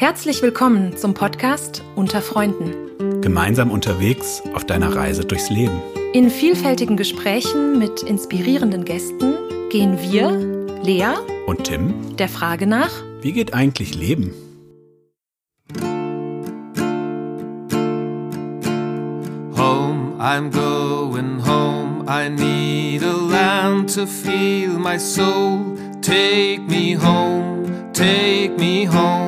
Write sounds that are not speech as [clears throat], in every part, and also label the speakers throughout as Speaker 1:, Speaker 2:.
Speaker 1: Herzlich willkommen zum Podcast Unter Freunden.
Speaker 2: Gemeinsam unterwegs auf deiner Reise durchs Leben.
Speaker 1: In vielfältigen Gesprächen mit inspirierenden Gästen gehen wir, Lea
Speaker 2: und Tim,
Speaker 1: der Frage nach,
Speaker 2: wie geht eigentlich Leben?
Speaker 3: Home, I'm going home. I need a land to feel my soul. Take me home, take me home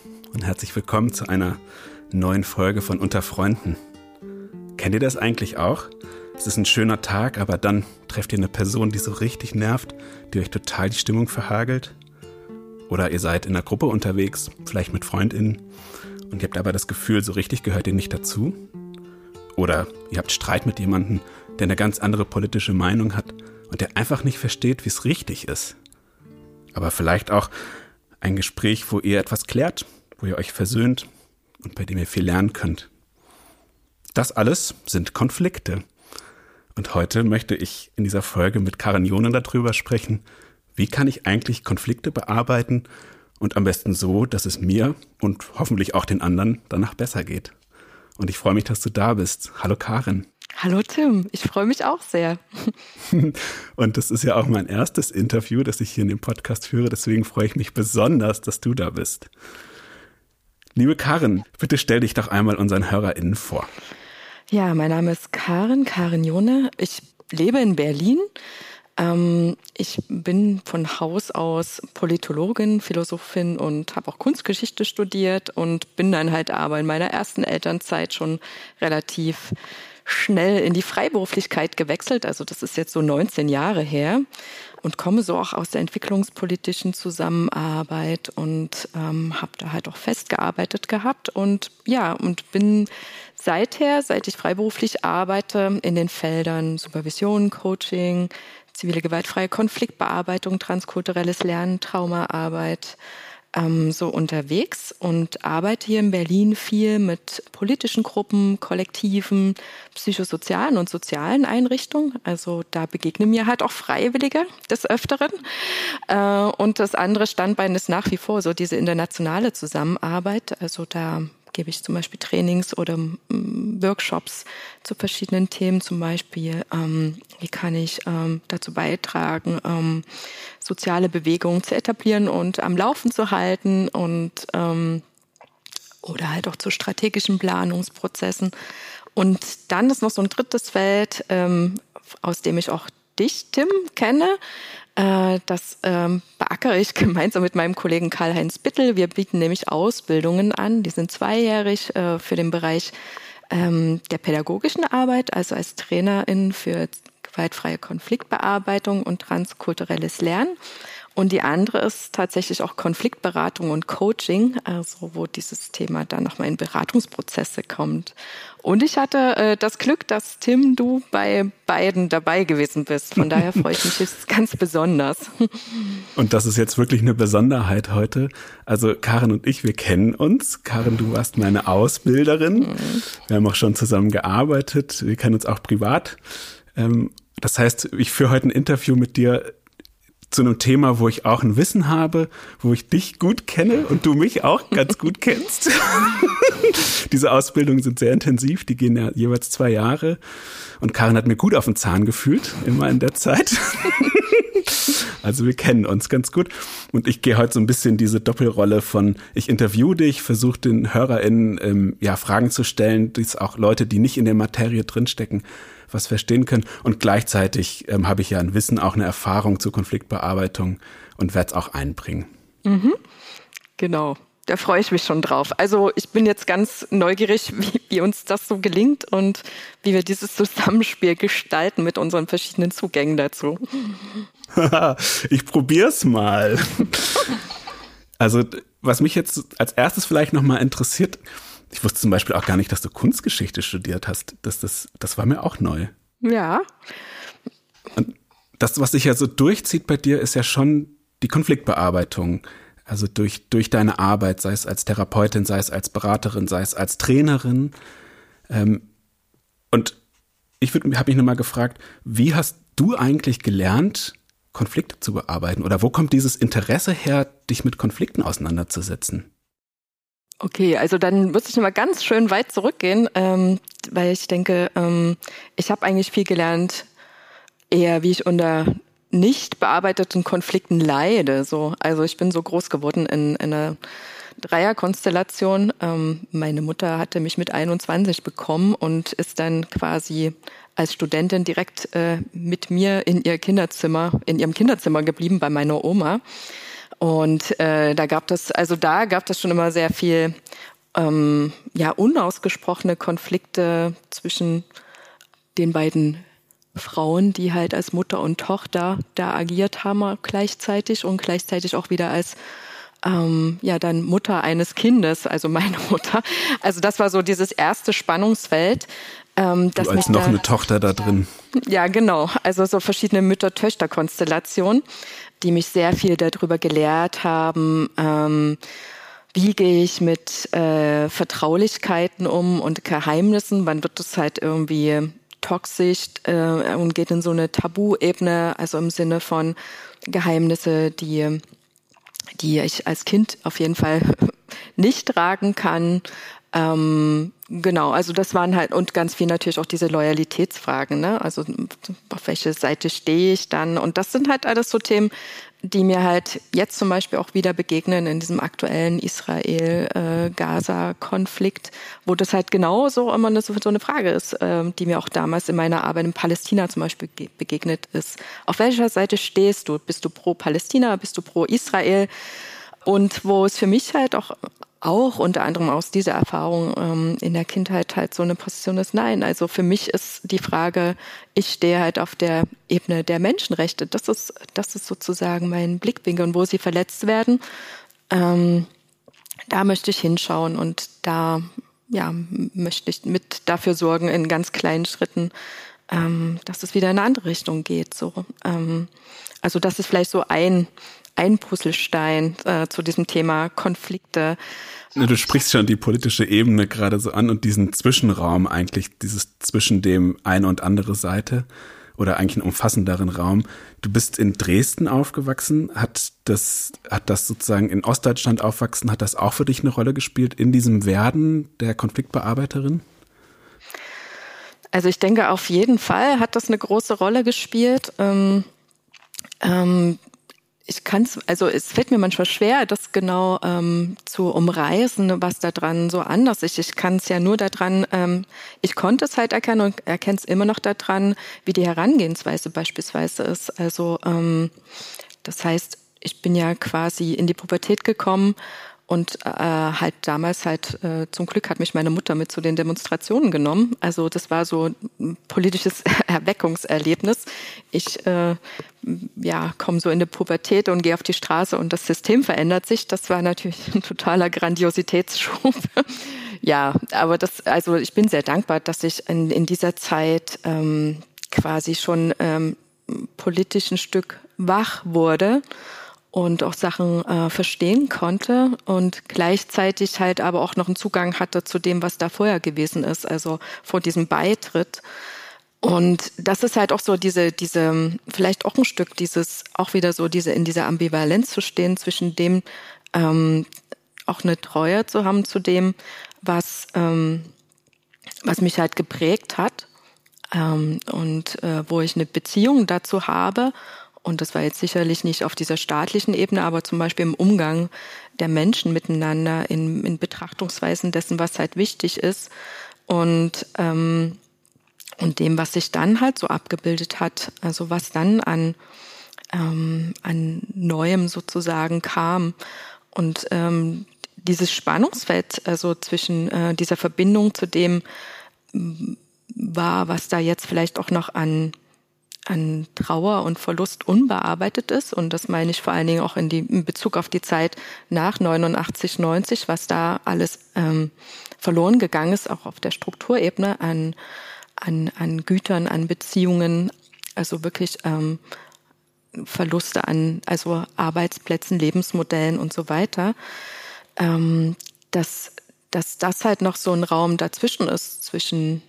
Speaker 2: und herzlich willkommen zu einer neuen Folge von Unter Freunden. Kennt ihr das eigentlich auch? Es ist ein schöner Tag, aber dann trefft ihr eine Person, die so richtig nervt, die euch total die Stimmung verhagelt. Oder ihr seid in einer Gruppe unterwegs, vielleicht mit FreundInnen, und ihr habt aber das Gefühl, so richtig gehört ihr nicht dazu. Oder ihr habt Streit mit jemandem, der eine ganz andere politische Meinung hat und der einfach nicht versteht, wie es richtig ist. Aber vielleicht auch ein Gespräch, wo ihr etwas klärt, wo ihr euch versöhnt und bei dem ihr viel lernen könnt. Das alles sind Konflikte. Und heute möchte ich in dieser Folge mit Karin Jonen darüber sprechen, wie kann ich eigentlich Konflikte bearbeiten und am besten so, dass es mir und hoffentlich auch den anderen danach besser geht. Und ich freue mich, dass du da bist. Hallo Karin.
Speaker 4: Hallo Tim, ich freue mich auch sehr. [laughs]
Speaker 2: Und das ist ja auch mein erstes Interview, das ich hier in dem Podcast führe. Deswegen freue ich mich besonders, dass du da bist. Liebe Karin, bitte stell dich doch einmal unseren HörerInnen vor.
Speaker 4: Ja, mein Name ist Karin, Karin Jone. Ich lebe in Berlin. Ähm, ich bin von Haus aus Politologin, Philosophin und habe auch Kunstgeschichte studiert und bin dann halt aber in meiner ersten Elternzeit schon relativ schnell in die Freiberuflichkeit gewechselt. Also das ist jetzt so 19 Jahre her und komme so auch aus der entwicklungspolitischen Zusammenarbeit und ähm, habe da halt auch festgearbeitet gehabt und ja und bin seither, seit ich freiberuflich arbeite, in den Feldern Supervision, Coaching, zivile gewaltfreie Konfliktbearbeitung, transkulturelles Lernen, Traumaarbeit, ähm, so unterwegs und arbeite hier in Berlin viel mit politischen Gruppen, Kollektiven, psychosozialen und sozialen Einrichtungen. Also da begegnen mir halt auch Freiwillige des Öfteren. Äh, und das andere Standbein ist nach wie vor so diese internationale Zusammenarbeit. Also da gebe ich zum Beispiel Trainings oder mm, Workshops zu verschiedenen Themen, zum Beispiel, ähm, wie kann ich ähm, dazu beitragen, ähm, soziale Bewegungen zu etablieren und am Laufen zu halten und ähm, oder halt auch zu strategischen Planungsprozessen. Und dann ist noch so ein drittes Feld, ähm, aus dem ich auch dich, Tim, kenne. Äh, das ähm, beackere ich [laughs] gemeinsam mit meinem Kollegen Karl-Heinz Bittel. Wir bieten nämlich Ausbildungen an, die sind zweijährig äh, für den Bereich ähm, der pädagogischen Arbeit, also als Trainerin für gewaltfreie Konfliktbearbeitung und transkulturelles Lernen. Und die andere ist tatsächlich auch Konfliktberatung und Coaching, also wo dieses Thema dann nochmal in Beratungsprozesse kommt. Und ich hatte äh, das Glück, dass Tim, du bei beiden dabei gewesen bist. Von daher freue ich mich [laughs] jetzt ganz besonders.
Speaker 2: Und das ist jetzt wirklich eine Besonderheit heute. Also Karin und ich, wir kennen uns. Karin, du warst meine Ausbilderin. Mhm. Wir haben auch schon zusammen gearbeitet. Wir kennen uns auch privat. Ähm, das heißt, ich führe heute ein Interview mit dir zu einem Thema, wo ich auch ein Wissen habe, wo ich dich gut kenne und du mich auch ganz gut kennst. [laughs] Diese Ausbildungen sind sehr intensiv, die gehen ja jeweils zwei Jahre. Und Karin hat mir gut auf den Zahn gefühlt, immer in der Zeit. [laughs] Also wir kennen uns ganz gut. Und ich gehe heute so ein bisschen diese Doppelrolle von, ich interview dich, versuche den HörerInnen ähm, ja, Fragen zu stellen, die auch Leute, die nicht in der Materie drinstecken, was verstehen können. Und gleichzeitig ähm, habe ich ja ein Wissen, auch eine Erfahrung zur Konfliktbearbeitung und werde es auch einbringen.
Speaker 4: Mhm. Genau. Da freue ich mich schon drauf. Also ich bin jetzt ganz neugierig, [laughs] wie, wie uns das so gelingt und wie wir dieses Zusammenspiel gestalten mit unseren verschiedenen Zugängen dazu. [laughs]
Speaker 2: ich probier's mal. [laughs] Also was mich jetzt als erstes vielleicht nochmal interessiert, ich wusste zum Beispiel auch gar nicht, dass du Kunstgeschichte studiert hast. Das, das, das war mir auch neu.
Speaker 4: Ja.
Speaker 2: Und das, was sich ja so durchzieht bei dir, ist ja schon die Konfliktbearbeitung. Also durch, durch deine Arbeit, sei es als Therapeutin, sei es als Beraterin, sei es als Trainerin. Ähm, und ich habe mich nochmal gefragt, wie hast du eigentlich gelernt, Konflikte zu bearbeiten? Oder wo kommt dieses Interesse her, dich mit Konflikten auseinanderzusetzen?
Speaker 4: Okay, also dann muss ich mal ganz schön weit zurückgehen, ähm, weil ich denke, ähm, ich habe eigentlich viel gelernt, eher wie ich unter nicht bearbeiteten Konflikten leide. So, also ich bin so groß geworden in, in einer Dreierkonstellation. Ähm, meine Mutter hatte mich mit 21 bekommen und ist dann quasi als Studentin direkt äh, mit mir in ihr Kinderzimmer, in ihrem Kinderzimmer geblieben bei meiner Oma. Und äh, da gab es, also da gab es schon immer sehr viel ähm, ja unausgesprochene Konflikte zwischen den beiden Frauen, die halt als Mutter und Tochter da agiert haben gleichzeitig und gleichzeitig auch wieder als ähm, ja dann Mutter eines Kindes, also meine Mutter. Also das war so dieses erste Spannungsfeld.
Speaker 2: Ähm, du als noch da, eine Tochter da drin.
Speaker 4: Ja, genau. Also so verschiedene Mütter-Töchter-Konstellationen, die mich sehr viel darüber gelehrt haben. Ähm, wie gehe ich mit äh, Vertraulichkeiten um und Geheimnissen? Wann wird das halt irgendwie toxisch äh, und geht in so eine Tabu-Ebene, also im Sinne von Geheimnisse, die, die ich als Kind auf jeden Fall [laughs] nicht tragen kann. Ähm, genau, also das waren halt und ganz viel natürlich auch diese Loyalitätsfragen, ne? Also auf welche Seite stehe ich dann? Und das sind halt alles so Themen, die mir halt jetzt zum Beispiel auch wieder begegnen in diesem aktuellen Israel-Gaza-Konflikt, wo das halt genauso immer eine, so eine Frage ist, ähm, die mir auch damals in meiner Arbeit in Palästina zum Beispiel begegnet ist. Auf welcher Seite stehst du? Bist du pro Palästina? Bist du pro Israel? Und wo es für mich halt auch auch unter anderem aus dieser Erfahrung ähm, in der Kindheit halt so eine Position ist. Nein, also für mich ist die Frage, ich stehe halt auf der Ebene der Menschenrechte. Das ist, das ist sozusagen mein Blickwinkel und wo sie verletzt werden. Ähm, da möchte ich hinschauen und da ja, möchte ich mit dafür sorgen in ganz kleinen Schritten, ähm, dass es wieder in eine andere Richtung geht. So, ähm, also das ist vielleicht so ein ein Puzzlestein äh, zu diesem Thema Konflikte.
Speaker 2: Du sprichst schon die politische Ebene gerade so an und diesen Zwischenraum eigentlich, dieses zwischen dem eine und andere Seite oder eigentlich einen umfassenderen Raum. Du bist in Dresden aufgewachsen. Hat das, hat das sozusagen in Ostdeutschland aufwachsen, hat das auch für dich eine Rolle gespielt in diesem Werden der Konfliktbearbeiterin?
Speaker 4: Also ich denke, auf jeden Fall hat das eine große Rolle gespielt. Ähm, ähm, ich kann es, also es fällt mir manchmal schwer, das genau ähm, zu umreißen, was da dran so anders ist. Ich kann es ja nur daran, ähm, ich konnte es halt erkennen und erkenne es immer noch daran, wie die Herangehensweise beispielsweise ist. Also ähm, das heißt, ich bin ja quasi in die Pubertät gekommen und äh, halt damals halt, äh, zum Glück hat mich meine Mutter mit zu den Demonstrationen genommen. Also das war so ein politisches [laughs] Erweckungserlebnis. Ich äh, ja, komme so in die Pubertät und gehe auf die Straße und das System verändert sich. Das war natürlich [laughs] ein totaler Grandiositätsschub. [laughs] ja, aber das, also ich bin sehr dankbar, dass ich in, in dieser Zeit ähm, quasi schon ähm, politisch ein Stück wach wurde und auch Sachen äh, verstehen konnte und gleichzeitig halt aber auch noch einen Zugang hatte zu dem, was da vorher gewesen ist, also vor diesem Beitritt. Und das ist halt auch so diese, diese, vielleicht auch ein Stück dieses, auch wieder so diese, in dieser Ambivalenz zu stehen zwischen dem, ähm, auch eine Treue zu haben zu dem, was, ähm, was mich halt geprägt hat ähm, und äh, wo ich eine Beziehung dazu habe und das war jetzt sicherlich nicht auf dieser staatlichen Ebene, aber zum Beispiel im Umgang der Menschen miteinander, in, in Betrachtungsweisen dessen, was halt wichtig ist und, ähm, und dem, was sich dann halt so abgebildet hat, also was dann an, ähm, an Neuem sozusagen kam. Und ähm, dieses Spannungsfeld, also zwischen äh, dieser Verbindung zu dem war, was da jetzt vielleicht auch noch an an Trauer und Verlust unbearbeitet ist. Und das meine ich vor allen Dingen auch in, die, in Bezug auf die Zeit nach 89, 90, was da alles ähm, verloren gegangen ist, auch auf der Strukturebene an, an, an Gütern, an Beziehungen, also wirklich ähm, Verluste an also Arbeitsplätzen, Lebensmodellen und so weiter. Ähm, dass, dass das halt noch so ein Raum dazwischen ist, zwischen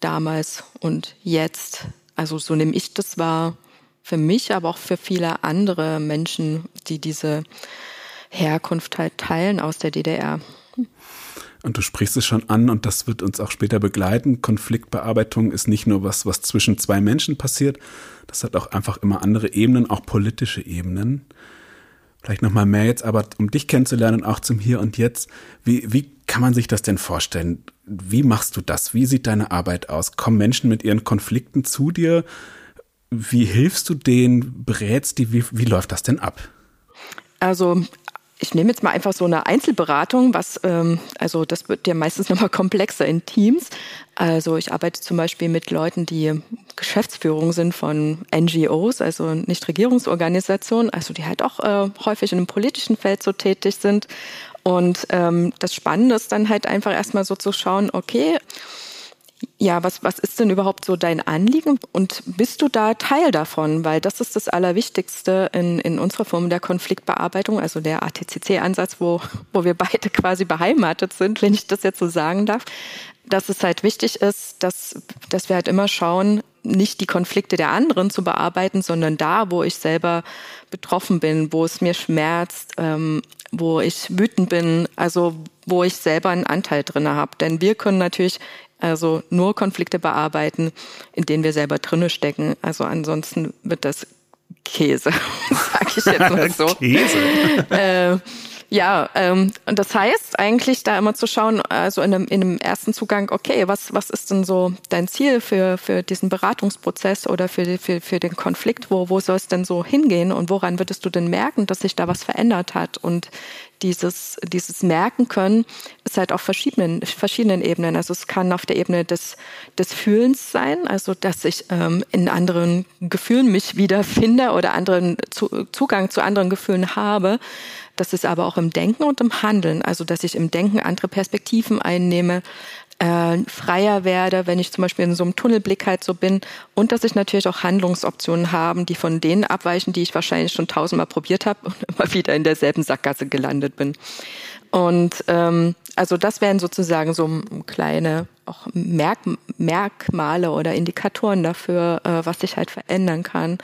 Speaker 4: damals und jetzt. Also so nehme ich das wahr für mich, aber auch für viele andere Menschen, die diese Herkunft halt teilen aus der DDR.
Speaker 2: Und du sprichst es schon an und das wird uns auch später begleiten. Konfliktbearbeitung ist nicht nur was, was zwischen zwei Menschen passiert. Das hat auch einfach immer andere Ebenen, auch politische Ebenen. Vielleicht nochmal mehr jetzt, aber um dich kennenzulernen, auch zum Hier und Jetzt. Wie, wie kann man sich das denn vorstellen? Wie machst du das? Wie sieht deine Arbeit aus? Kommen Menschen mit ihren Konflikten zu dir? Wie hilfst du denen? Berätst die? Wie, wie läuft das denn ab?
Speaker 4: Also ich nehme jetzt mal einfach so eine Einzelberatung, was ähm, also das wird ja meistens nochmal komplexer in Teams. Also ich arbeite zum Beispiel mit Leuten, die Geschäftsführung sind von NGOs, also Nichtregierungsorganisationen, also die halt auch äh, häufig in einem politischen Feld so tätig sind. Und ähm, das Spannende ist dann halt einfach erstmal so zu schauen, okay, ja, was, was ist denn überhaupt so dein Anliegen und bist du da Teil davon? Weil das ist das Allerwichtigste in, in unserer Form der Konfliktbearbeitung, also der ATCC-Ansatz, wo, wo wir beide quasi beheimatet sind, wenn ich das jetzt so sagen darf, dass es halt wichtig ist, dass, dass wir halt immer schauen, nicht die Konflikte der anderen zu bearbeiten, sondern da, wo ich selber betroffen bin, wo es mir schmerzt, ähm, wo ich wütend bin, also wo ich selber einen Anteil drinne habe. Denn wir können natürlich also nur Konflikte bearbeiten, in denen wir selber drinne stecken. Also ansonsten wird das Käse, [laughs] sag ich jetzt mal [laughs] so. Käse. Äh, ja, ähm, und das heißt eigentlich da immer zu schauen, also in einem, in einem ersten Zugang, okay, was, was ist denn so dein Ziel für, für diesen Beratungsprozess oder für, für, für den Konflikt? Wo, wo soll es denn so hingehen und woran würdest du denn merken, dass sich da was verändert hat? Und dieses, dieses Merken können ist halt auf verschiedenen, verschiedenen Ebenen. Also es kann auf der Ebene des, des Fühlens sein, also dass ich ähm, in anderen Gefühlen mich wiederfinde oder anderen zu, Zugang zu anderen Gefühlen habe. Das ist aber auch im Denken und im Handeln, also dass ich im Denken andere Perspektiven einnehme, äh, freier werde, wenn ich zum Beispiel in so einem Tunnelblick halt so bin und dass ich natürlich auch Handlungsoptionen haben, die von denen abweichen, die ich wahrscheinlich schon tausendmal probiert habe und [laughs] immer wieder in derselben Sackgasse gelandet bin. Und ähm, also das wären sozusagen so kleine auch Merk Merkmale oder Indikatoren dafür, äh, was sich halt verändern kann.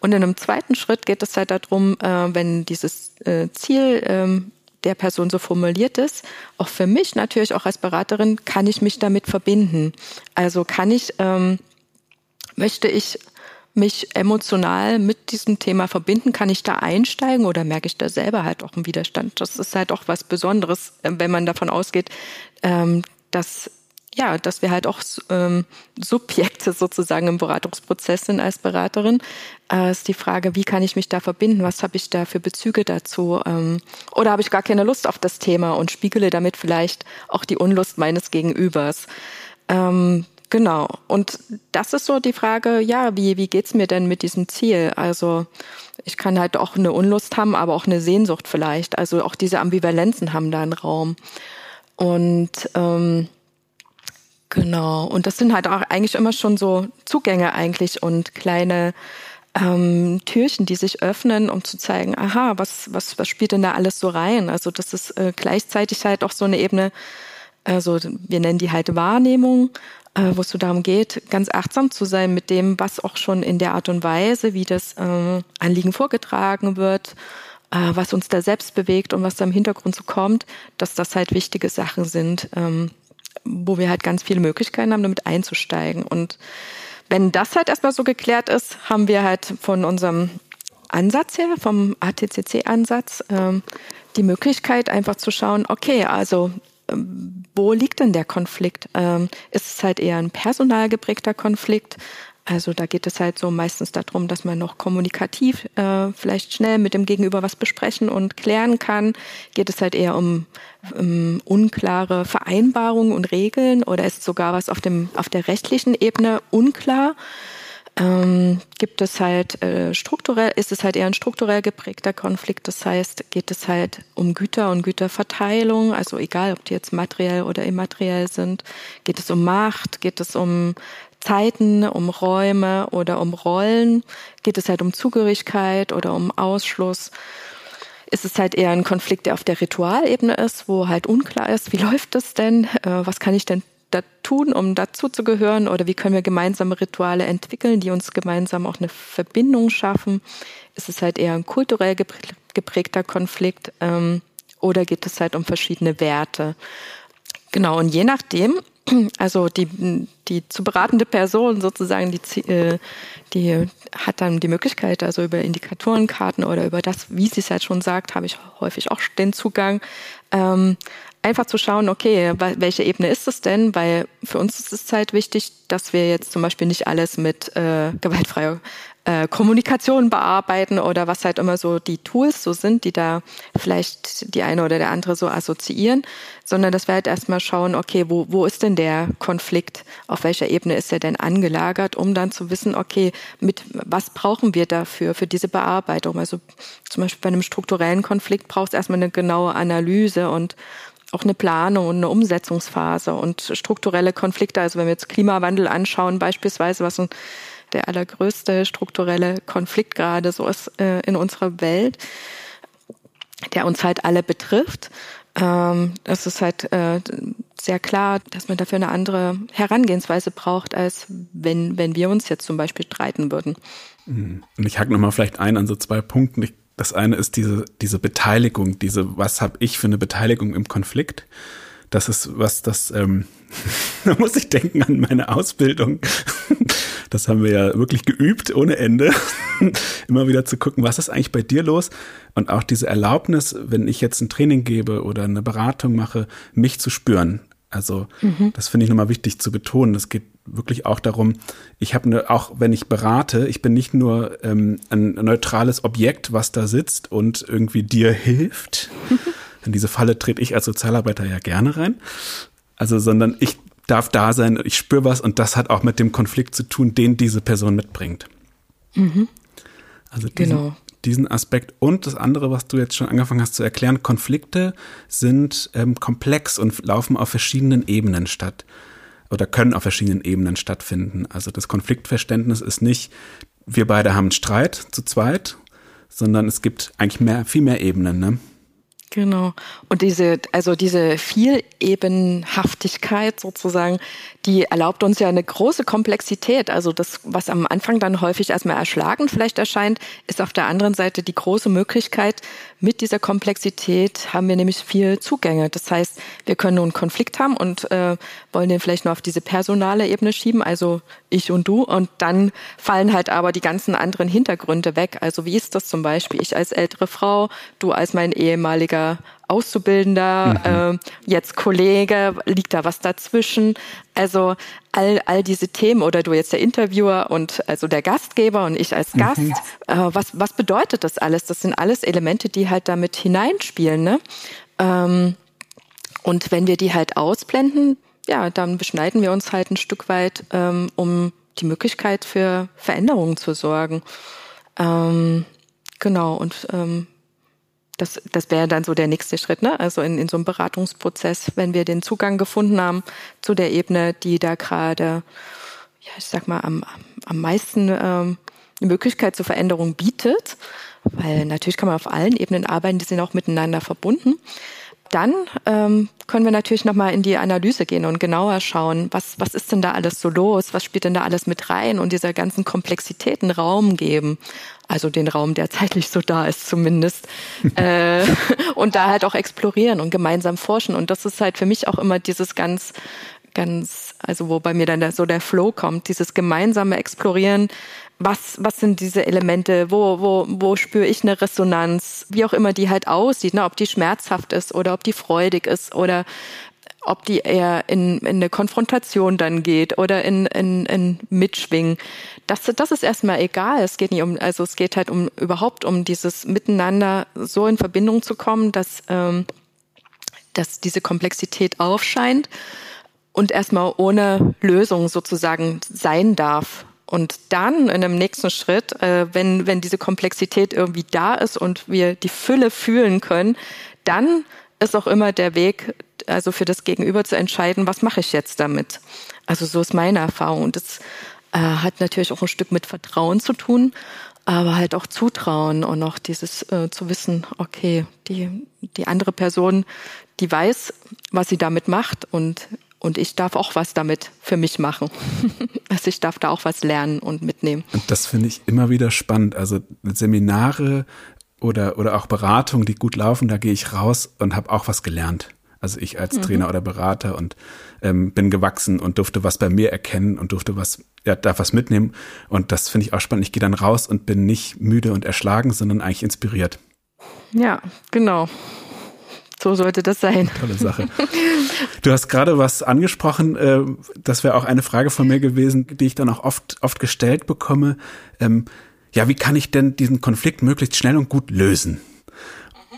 Speaker 4: Und in einem zweiten Schritt geht es halt darum, äh, wenn dieses äh, Ziel ähm, der Person so formuliert ist, auch für mich natürlich auch als Beraterin kann ich mich damit verbinden. Also kann ich, ähm, möchte ich mich emotional mit diesem Thema verbinden? Kann ich da einsteigen oder merke ich da selber halt auch einen Widerstand? Das ist halt auch was Besonderes, äh, wenn man davon ausgeht, ähm, dass ja, dass wir halt auch ähm, Subjekte sozusagen im Beratungsprozess sind als Beraterin, äh, ist die Frage, wie kann ich mich da verbinden? Was habe ich da für Bezüge dazu? Ähm, oder habe ich gar keine Lust auf das Thema und spiegele damit vielleicht auch die Unlust meines Gegenübers? Ähm, genau. Und das ist so die Frage, ja, wie, wie geht's mir denn mit diesem Ziel? Also ich kann halt auch eine Unlust haben, aber auch eine Sehnsucht vielleicht. Also auch diese Ambivalenzen haben da einen Raum. Und ähm, Genau. Und das sind halt auch eigentlich immer schon so Zugänge eigentlich und kleine ähm, Türchen, die sich öffnen, um zu zeigen, aha, was, was, was spielt denn da alles so rein? Also das ist äh, gleichzeitig halt auch so eine Ebene, also wir nennen die halt Wahrnehmung, äh, wo es so darum geht, ganz achtsam zu sein mit dem, was auch schon in der Art und Weise, wie das äh, Anliegen vorgetragen wird, äh, was uns da selbst bewegt und was da im Hintergrund so kommt, dass das halt wichtige Sachen sind. Ähm, wo wir halt ganz viele Möglichkeiten haben, damit einzusteigen. Und wenn das halt erstmal so geklärt ist, haben wir halt von unserem Ansatz her, vom ATCC-Ansatz, ähm, die Möglichkeit einfach zu schauen, okay, also ähm, wo liegt denn der Konflikt? Ähm, ist es halt eher ein personal geprägter Konflikt? Also da geht es halt so meistens darum, dass man noch kommunikativ äh, vielleicht schnell mit dem Gegenüber was besprechen und klären kann. Geht es halt eher um, um unklare Vereinbarungen und Regeln oder ist sogar was auf dem auf der rechtlichen Ebene unklar? ähm, gibt es halt äh, strukturell, ist es halt eher ein strukturell geprägter Konflikt. Das heißt, geht es halt um Güter und Güterverteilung, also egal, ob die jetzt materiell oder immateriell sind. Geht es um Macht, geht es um Zeiten, um Räume oder um Rollen? Geht es halt um Zugehörigkeit oder um Ausschluss? Ist es halt eher ein Konflikt, der auf der Ritualebene ist, wo halt unklar ist, wie [laughs] läuft es denn? Äh, was kann ich denn da tun, um dazu zu gehören? Oder wie können wir gemeinsame Rituale entwickeln, die uns gemeinsam auch eine Verbindung schaffen? Ist es halt eher ein kulturell geprägter Konflikt? Ähm, oder geht es halt um verschiedene Werte? Genau, und je nachdem, also die, die zu beratende Person sozusagen, die, äh, die hat dann die Möglichkeit, also über Indikatorenkarten oder über das, wie sie es halt schon sagt, habe ich häufig auch den Zugang, ähm, einfach zu schauen, okay, welche Ebene ist es denn? Weil für uns ist es halt wichtig, dass wir jetzt zum Beispiel nicht alles mit äh, gewaltfreier äh, Kommunikation bearbeiten oder was halt immer so die Tools so sind, die da vielleicht die eine oder der andere so assoziieren, sondern dass wir halt erstmal schauen, okay, wo, wo ist denn der Konflikt? Auf welcher Ebene ist er denn angelagert, um dann zu wissen, okay, mit was brauchen wir dafür, für diese Bearbeitung? Also zum Beispiel bei einem strukturellen Konflikt braucht es erstmal eine genaue Analyse und auch eine Planung und eine Umsetzungsphase und strukturelle Konflikte. Also wenn wir jetzt Klimawandel anschauen, beispielsweise, was ein der allergrößte strukturelle Konflikt gerade so ist äh, in unserer Welt, der uns halt alle betrifft. Ähm, es ist halt äh, sehr klar, dass man dafür eine andere Herangehensweise braucht, als wenn, wenn wir uns jetzt zum Beispiel streiten würden.
Speaker 2: Mhm. Und ich hake nochmal vielleicht ein an so zwei Punkten. Das eine ist diese, diese Beteiligung, diese, was habe ich für eine Beteiligung im Konflikt? Das ist was, das, ähm, [laughs] da muss ich denken an meine Ausbildung. Das haben wir ja wirklich geübt ohne Ende. [laughs] Immer wieder zu gucken, was ist eigentlich bei dir los? Und auch diese Erlaubnis, wenn ich jetzt ein Training gebe oder eine Beratung mache, mich zu spüren. Also mhm. das finde ich nochmal wichtig zu betonen. Es geht wirklich auch darum, ich habe ne, auch wenn ich berate, ich bin nicht nur ähm, ein neutrales Objekt, was da sitzt und irgendwie dir hilft. [laughs] In diese Falle trete ich als Sozialarbeiter ja gerne rein. Also, sondern ich darf da sein, ich spüre was und das hat auch mit dem Konflikt zu tun, den diese Person mitbringt. Mhm. Also diesen, genau. diesen Aspekt. Und das andere, was du jetzt schon angefangen hast zu erklären, Konflikte sind ähm, komplex und laufen auf verschiedenen Ebenen statt oder können auf verschiedenen Ebenen stattfinden. Also das Konfliktverständnis ist nicht, wir beide haben einen Streit zu zweit, sondern es gibt eigentlich mehr, viel mehr Ebenen. Ne?
Speaker 4: Genau. Und diese, also diese Vielebenhaftigkeit sozusagen, die erlaubt uns ja eine große Komplexität. Also das, was am Anfang dann häufig erstmal erschlagend vielleicht erscheint, ist auf der anderen Seite die große Möglichkeit, mit dieser Komplexität haben wir nämlich viel Zugänge. Das heißt, wir können nun einen Konflikt haben und äh, wollen den vielleicht nur auf diese personale Ebene schieben, also ich und du, und dann fallen halt aber die ganzen anderen Hintergründe weg. Also wie ist das zum Beispiel? Ich als ältere Frau, du als mein ehemaliger Auszubildender, mhm. äh, jetzt Kollege, liegt da was dazwischen? Also all, all diese Themen oder du jetzt der Interviewer und also der Gastgeber und ich als Gast, mhm. äh, was, was bedeutet das alles? Das sind alles Elemente, die halt damit hineinspielen. Ne? Ähm, und wenn wir die halt ausblenden, ja, dann beschneiden wir uns halt ein Stück weit, ähm, um die Möglichkeit für Veränderungen zu sorgen. Ähm, genau, und ähm, das, das wäre dann so der nächste Schritt, ne? Also in, in so einem Beratungsprozess, wenn wir den Zugang gefunden haben zu der Ebene, die da gerade, ja, ich sag mal, am, am meisten ähm, eine Möglichkeit zur Veränderung bietet, weil natürlich kann man auf allen Ebenen arbeiten, die sind auch miteinander verbunden dann ähm, können wir natürlich nochmal in die Analyse gehen und genauer schauen, was, was ist denn da alles so los, was spielt denn da alles mit rein und dieser ganzen Komplexitäten Raum geben. Also den Raum, der zeitlich so da ist zumindest. [laughs] äh, und da halt auch explorieren und gemeinsam forschen. Und das ist halt für mich auch immer dieses ganz, ganz, also wo bei mir dann so der Flow kommt, dieses gemeinsame Explorieren was, was sind diese Elemente, wo, wo, wo spüre ich eine Resonanz, wie auch immer die halt aussieht, ne? ob die schmerzhaft ist oder ob die freudig ist oder ob die eher in, in eine Konfrontation dann geht oder in, in, in Mitschwingen. Das, das ist erstmal egal. Es geht nicht um, also es geht halt um überhaupt um dieses Miteinander so in Verbindung zu kommen, dass, ähm, dass diese Komplexität aufscheint und erstmal ohne Lösung sozusagen sein darf Und dann in einem nächsten Schritt, äh, wenn, wenn diese Komplexität irgendwie da ist und wir die Fülle fühlen können, dann ist auch immer der Weg, also für das Gegenüber zu entscheiden, was mache ich jetzt damit. Also so ist meine Erfahrung. Und das äh, hat natürlich auch ein Stück mit Vertrauen zu tun, aber halt auch Zutrauen und auch dieses äh, zu wissen, okay, die, die andere Person, die weiß, was sie damit macht und und ich darf auch was damit für mich machen. [laughs] also ich darf da auch was lernen und mitnehmen.
Speaker 2: Und das finde ich immer wieder spannend. Also Seminare oder, oder auch Beratungen, die gut laufen, da gehe ich raus und habe auch was gelernt. Also ich als mhm. Trainer oder Berater und ähm, bin gewachsen und durfte was bei mir erkennen und durfte was, ja, darf was mitnehmen. Und das finde ich auch spannend. Ich gehe dann raus und bin nicht müde und erschlagen, sondern eigentlich inspiriert.
Speaker 4: Ja, genau. So sollte das sein.
Speaker 2: Tolle Sache. Du hast gerade was angesprochen, äh, das wäre auch eine Frage von mir gewesen, die ich dann auch oft, oft gestellt bekomme. Ähm, ja, wie kann ich denn diesen Konflikt möglichst schnell und gut lösen?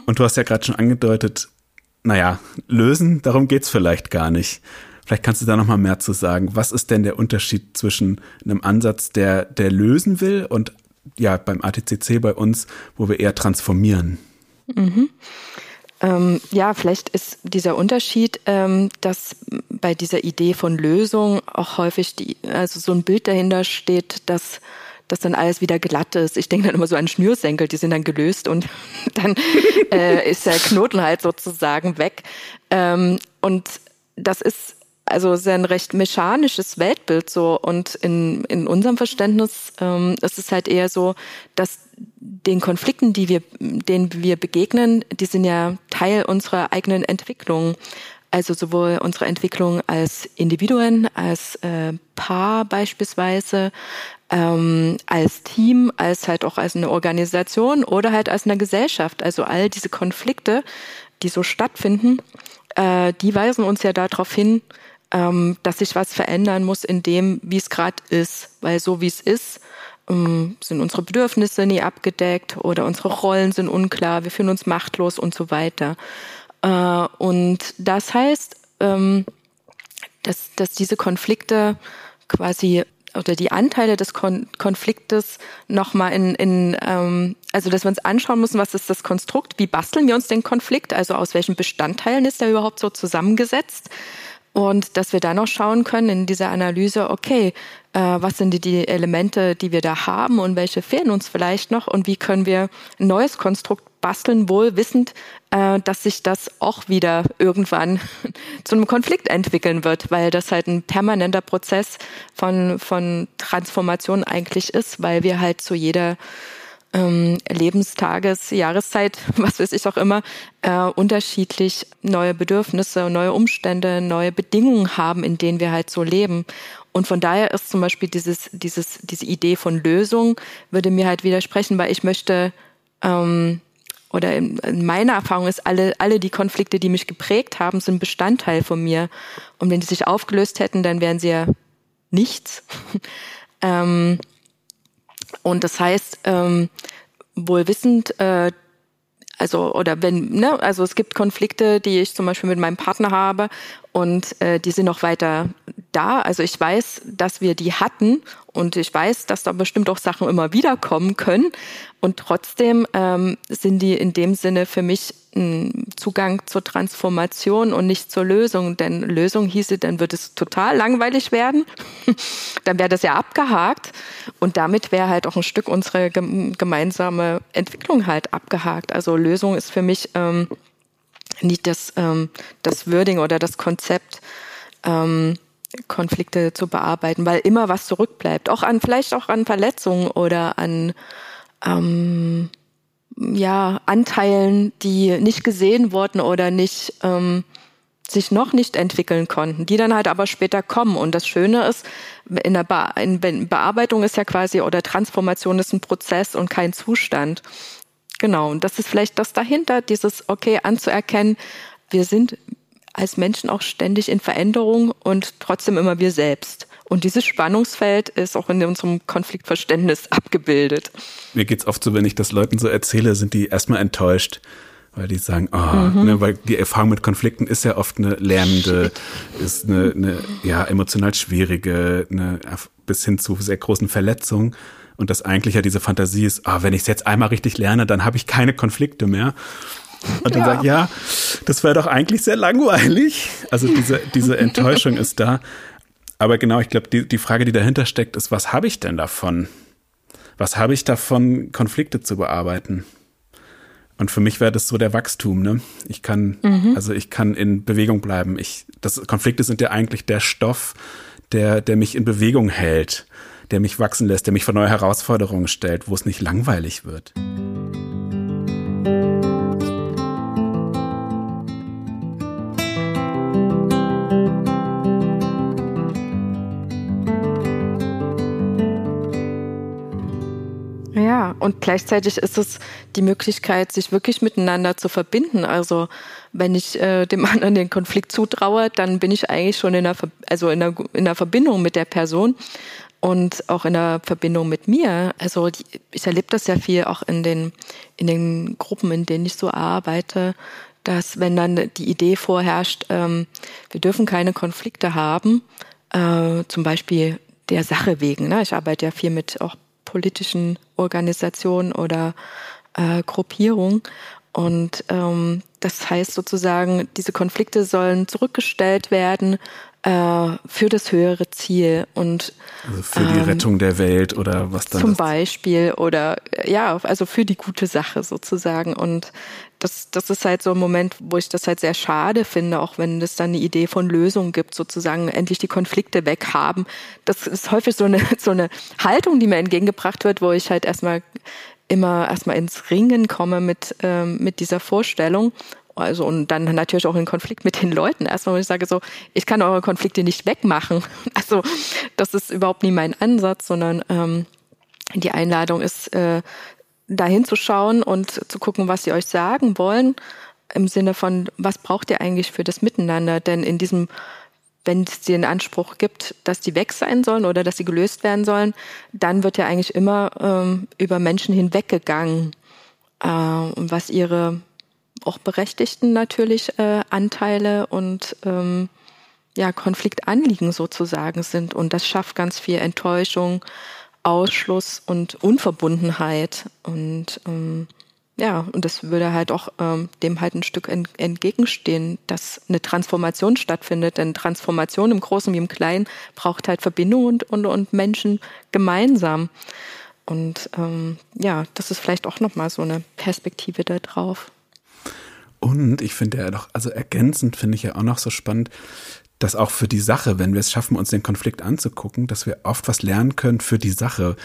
Speaker 2: Und du hast ja gerade schon angedeutet, naja, lösen, darum geht's vielleicht gar nicht. Vielleicht kannst du da noch mal mehr zu sagen. Was ist denn der Unterschied zwischen einem Ansatz, der, der lösen will und ja, beim ATCC bei uns, wo wir eher transformieren?
Speaker 4: Mhm. Ähm, ja, vielleicht ist dieser Unterschied, ähm, dass bei dieser Idee von Lösung auch häufig die, also so ein Bild dahinter steht, dass dass dann alles wieder glatt ist. Ich denke dann immer so an Schnürsenkel, die sind dann gelöst und [laughs] dann äh, ist der Knoten halt sozusagen weg. Ähm, und das ist also sehr ein recht mechanisches Weltbild so und in, in unserem Verständnis ähm, ist es halt eher so, dass den Konflikten, die wir, denen wir begegnen, die sind ja Teil unserer eigenen Entwicklung. Also sowohl unsere Entwicklung als Individuen, als äh, Paar beispielsweise, ähm, als Team, als halt auch als eine Organisation oder halt als eine Gesellschaft. Also all diese Konflikte, die so stattfinden, äh, die weisen uns ja darauf hin, ähm, dass sich was verändern muss in dem, wie es gerade ist. Weil so wie es ist, ähm, sind unsere Bedürfnisse nie abgedeckt oder unsere Rollen sind unklar, wir fühlen uns machtlos und so weiter. Äh, und das heißt, ähm, dass, dass diese Konflikte quasi oder die Anteile des Kon Konfliktes nochmal in, in ähm, also dass wir uns anschauen müssen, was ist das Konstrukt, wie basteln wir uns den Konflikt, also aus welchen Bestandteilen ist der überhaupt so zusammengesetzt und dass wir dann noch schauen können in dieser Analyse, okay, äh, was sind die, die Elemente, die wir da haben und welche fehlen uns vielleicht noch und wie können wir ein neues Konstrukt basteln, wohl wissend, äh, dass sich das auch wieder irgendwann [laughs] zu einem Konflikt entwickeln wird, weil das halt ein permanenter Prozess von, von Transformation eigentlich ist, weil wir halt zu jeder ähm, Lebenstages, Jahreszeit, [laughs] was weiß ich auch immer, äh, unterschiedlich neue Bedürfnisse, neue Umstände, neue Bedingungen haben, in denen wir halt so leben. Und von daher ist zum Beispiel dieses, dieses, diese Idee von Lösung würde mir halt widersprechen, weil ich möchte, ähm, oder in, in meiner Erfahrung ist, alle, alle die Konflikte, die mich geprägt haben, sind Bestandteil von mir. Und wenn die sich aufgelöst hätten, dann wären sie ja nichts. [laughs] ähm, und das heißt, ähm, wohl wissend, äh, also oder wenn, ne, also es gibt Konflikte, die ich zum Beispiel mit meinem Partner habe und äh, die sind noch weiter da. Also ich weiß, dass wir die hatten und ich weiß, dass da bestimmt auch Sachen immer wieder kommen können. Und trotzdem ähm, sind die in dem Sinne für mich ein Zugang zur Transformation und nicht zur Lösung. Denn Lösung hieße, dann wird es total langweilig werden. [laughs] dann wäre das ja abgehakt. Und damit wäre halt auch ein Stück unsere gemeinsame Entwicklung halt abgehakt. Also Lösung ist für mich ähm, nicht das, ähm, das Wording oder das Konzept, ähm, Konflikte zu bearbeiten, weil immer was zurückbleibt. Auch an, vielleicht auch an Verletzungen oder an, ähm, ja, Anteilen, die nicht gesehen wurden oder nicht, ähm, sich noch nicht entwickeln konnten, die dann halt aber später kommen. Und das Schöne ist, in der Be in Bearbeitung ist ja quasi oder Transformation ist ein Prozess und kein Zustand. Genau. Und das ist vielleicht das dahinter, dieses okay anzuerkennen, wir sind als Menschen auch ständig in Veränderung und trotzdem immer wir selbst. Und dieses Spannungsfeld ist auch in unserem Konfliktverständnis abgebildet.
Speaker 2: Mir geht's oft so, wenn ich das Leuten so erzähle, sind die erstmal enttäuscht, weil die sagen, oh, mhm. ne, weil die Erfahrung mit Konflikten ist ja oft eine lernende, ist eine, eine ja emotional schwierige, eine bis hin zu sehr großen Verletzungen. Und das eigentlich ja diese Fantasie ist, ah, wenn ich es jetzt einmal richtig lerne, dann habe ich keine Konflikte mehr. Und dann ja. sagt, ja, das wäre doch eigentlich sehr langweilig. Also diese, diese Enttäuschung ist da. Aber genau, ich glaube, die, die Frage, die dahinter steckt, ist, was habe ich denn davon? Was habe ich davon, Konflikte zu bearbeiten? Und für mich wäre das so der Wachstum, ne? Ich kann, mhm. also ich kann in Bewegung bleiben. Ich, das, Konflikte sind ja eigentlich der Stoff, der, der mich in Bewegung hält, der mich wachsen lässt, der mich vor neue Herausforderungen stellt, wo es nicht langweilig wird.
Speaker 4: Und gleichzeitig ist es die Möglichkeit, sich wirklich miteinander zu verbinden. Also wenn ich äh, dem [laughs] anderen den Konflikt zutraue, dann bin ich eigentlich schon in der, also in der, in der Verbindung mit der Person und auch in der Verbindung mit mir. Also die, ich erlebe das ja viel auch in den, in den Gruppen, in denen ich so arbeite, dass wenn dann die Idee vorherrscht, ähm, wir dürfen keine Konflikte haben, äh, zum Beispiel der Sache wegen. Ne? Ich arbeite ja viel mit auch politischen Organisation oder äh, Gruppierung. Und ähm, das heißt sozusagen, diese Konflikte sollen zurückgestellt werden äh, für das höhere Ziel und
Speaker 2: also für die ähm, Rettung der Welt oder was dann
Speaker 4: zum Beispiel oder ja also für die gute Sache sozusagen und das das ist halt so ein Moment wo ich das halt sehr schade finde auch wenn es dann eine Idee von Lösung gibt sozusagen endlich die Konflikte weghaben das ist häufig so eine [laughs] so eine Haltung die mir entgegengebracht wird wo ich halt erstmal immer erstmal ins Ringen komme mit ähm, mit dieser Vorstellung also und dann natürlich auch in Konflikt mit den Leuten. Erstmal, wo ich sage so, ich kann eure Konflikte nicht wegmachen. [laughs] Also das ist überhaupt nie mein Ansatz, sondern ähm, die Einladung ist, äh, dahin zu schauen und zu gucken, was sie euch sagen wollen, im Sinne von, was braucht ihr eigentlich für das Miteinander? Denn in diesem, wenn es den Anspruch gibt, dass die weg sein sollen oder dass sie gelöst werden sollen, dann wird ja eigentlich immer ähm, über Menschen hinweggegangen, äh, was ihre auch berechtigten natürlich äh, Anteile und ähm, ja, Konfliktanliegen sozusagen sind. Und das schafft ganz viel Enttäuschung, Ausschluss und Unverbundenheit. Und ähm, ja, und das würde halt auch ähm, dem halt ein Stück ent entgegenstehen, dass eine Transformation stattfindet. Denn Transformation im Großen wie im Kleinen braucht halt Verbindung und, und, und Menschen gemeinsam. Und ähm, ja, das ist vielleicht auch nochmal so eine Perspektive da drauf.
Speaker 2: Und ich finde ja doch, also ergänzend finde ich ja auch noch so spannend, dass auch für die Sache, wenn wir es schaffen, uns den Konflikt anzugucken, dass wir oft was lernen können für die Sache.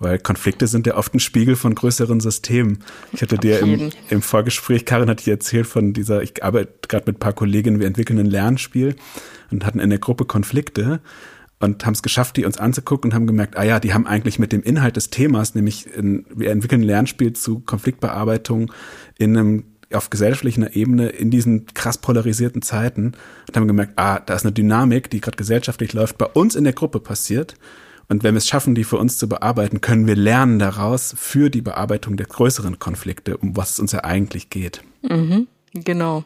Speaker 2: Weil Konflikte sind ja oft ein Spiegel von größeren Systemen. Ich hatte dir im, im, Vorgespräch, Karin hat dir erzählt von dieser, ich arbeite gerade mit ein paar Kolleginnen, wir entwickeln ein Lernspiel und hatten in der Gruppe Konflikte und haben es geschafft, die uns anzugucken und haben gemerkt, ah ja, die haben eigentlich mit dem Inhalt des Themas, nämlich in, wir entwickeln ein Lernspiel zu Konfliktbearbeitung in einem auf gesellschaftlicher Ebene in diesen krass polarisierten Zeiten und haben gemerkt, ah, da ist eine Dynamik, die gerade gesellschaftlich läuft, bei uns in der Gruppe passiert. Und wenn wir es schaffen, die für uns zu bearbeiten, können wir lernen daraus für die Bearbeitung der größeren Konflikte, um was es uns ja eigentlich geht.
Speaker 4: Mhm, genau.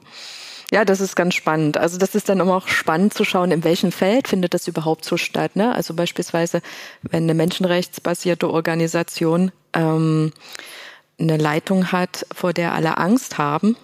Speaker 4: Ja, das ist ganz spannend. Also das ist dann immer auch spannend zu schauen, in welchem Feld findet das überhaupt so statt. Ne? Also beispielsweise, wenn eine menschenrechtsbasierte Organisation ähm, eine Leitung hat, vor der alle Angst haben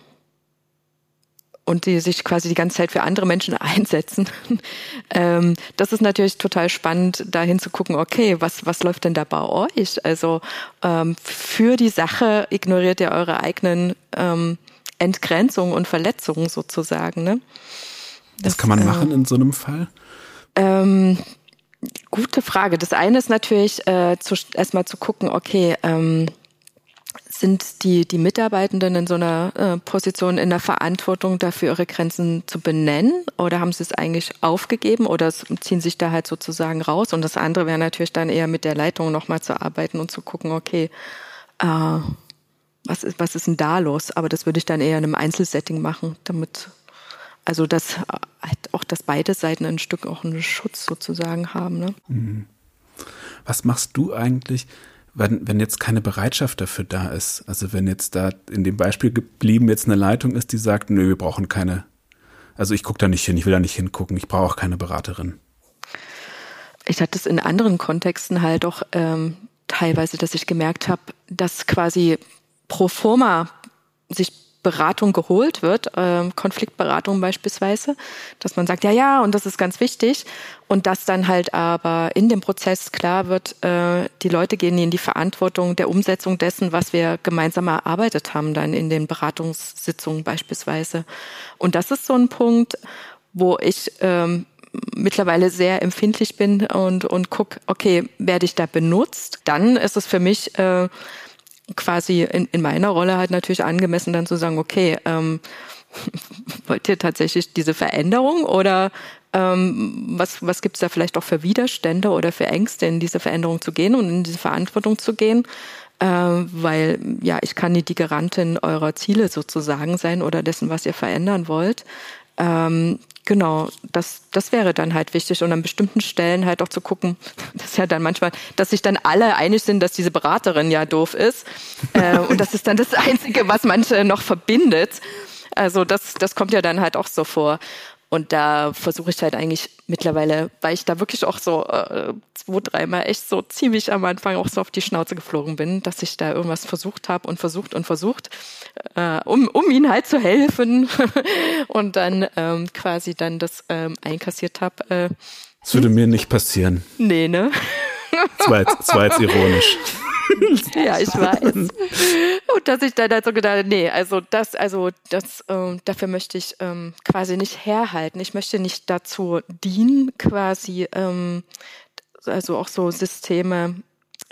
Speaker 4: und die sich quasi die ganze Zeit für andere Menschen [laughs] einsetzen. [laughs] ähm, das ist natürlich total spannend, dahin zu gucken, okay, was, was läuft denn da bei euch? Also ähm, für die Sache ignoriert ihr eure eigenen ähm, Entgrenzungen und Verletzungen sozusagen. Ne?
Speaker 2: Das, was kann man machen äh, in so einem Fall?
Speaker 4: Ähm, gute Frage. Das eine ist natürlich äh, zu, erstmal zu gucken, okay, ähm, sind die, die Mitarbeitenden in so einer äh, Position in der Verantwortung dafür, ihre Grenzen zu benennen? Oder haben sie es eigentlich aufgegeben oder ziehen sich da halt sozusagen raus? Und das andere wäre natürlich dann eher mit der Leitung nochmal zu arbeiten und zu gucken, okay, äh, was, ist, was ist denn da los? Aber das würde ich dann eher in einem Einzelsetting machen, damit, also dass halt auch, dass beide Seiten ein Stück auch einen Schutz sozusagen haben. Ne? Mhm.
Speaker 2: Was machst du eigentlich? Wenn, wenn jetzt keine Bereitschaft dafür da ist, also wenn jetzt da in dem Beispiel geblieben jetzt eine Leitung ist, die sagt, nö, wir brauchen keine, also ich gucke da nicht hin, ich will da nicht hingucken, ich brauche auch keine Beraterin.
Speaker 4: ich hatte es in anderen Kontexten halt auch ähm, teilweise, dass ich gemerkt habe, dass quasi pro forma sich Beratung geholt wird, äh, Konfliktberatung beispielsweise, dass man sagt, ja, ja, und das ist ganz wichtig. Und dass dann halt aber in dem Prozess klar wird, äh, die Leute gehen in die Verantwortung der Umsetzung dessen, was wir gemeinsam erarbeitet haben, dann in den Beratungssitzungen beispielsweise. Und das ist so ein Punkt, wo ich ähm, mittlerweile sehr empfindlich bin und, und guck, okay, werde ich da benutzt? Dann ist es für mich äh, quasi in, in meiner Rolle halt natürlich angemessen, dann zu sagen, okay, ähm, [laughs] wollt ihr tatsächlich diese Veränderung oder ähm, was, was gibt es da vielleicht auch für Widerstände oder für Ängste, in diese Veränderung zu gehen und in diese Verantwortung zu gehen? Äh, weil ja, ich kann nicht die Garantin eurer Ziele sozusagen sein oder dessen, was ihr verändern wollt. Ähm, genau, das, das wäre dann halt wichtig und an bestimmten Stellen halt auch zu gucken, [laughs] das ist ja dann manchmal, dass sich dann alle einig sind, dass diese Beraterin ja doof ist. Äh, und das ist dann das [laughs] Einzige, was manche noch verbindet. Also das, das kommt ja dann halt auch so vor. Und da versuche ich halt eigentlich mittlerweile, weil ich da wirklich auch so äh, zwei, dreimal echt so ziemlich am Anfang auch so auf die Schnauze geflogen bin, dass ich da irgendwas versucht habe und versucht und versucht, äh, um, um ihnen halt zu helfen [laughs] und dann ähm, quasi dann das ähm, einkassiert habe. Äh,
Speaker 2: das würde mir nicht passieren.
Speaker 4: Nee, ne?
Speaker 2: Das war jetzt, das war jetzt ironisch. [laughs]
Speaker 4: ja, ich weiß. Und dass ich dann halt so gedacht habe, nee, also das, also das, ähm, dafür möchte ich ähm, quasi nicht herhalten. Ich möchte nicht dazu dienen, quasi, ähm, also auch so Systeme,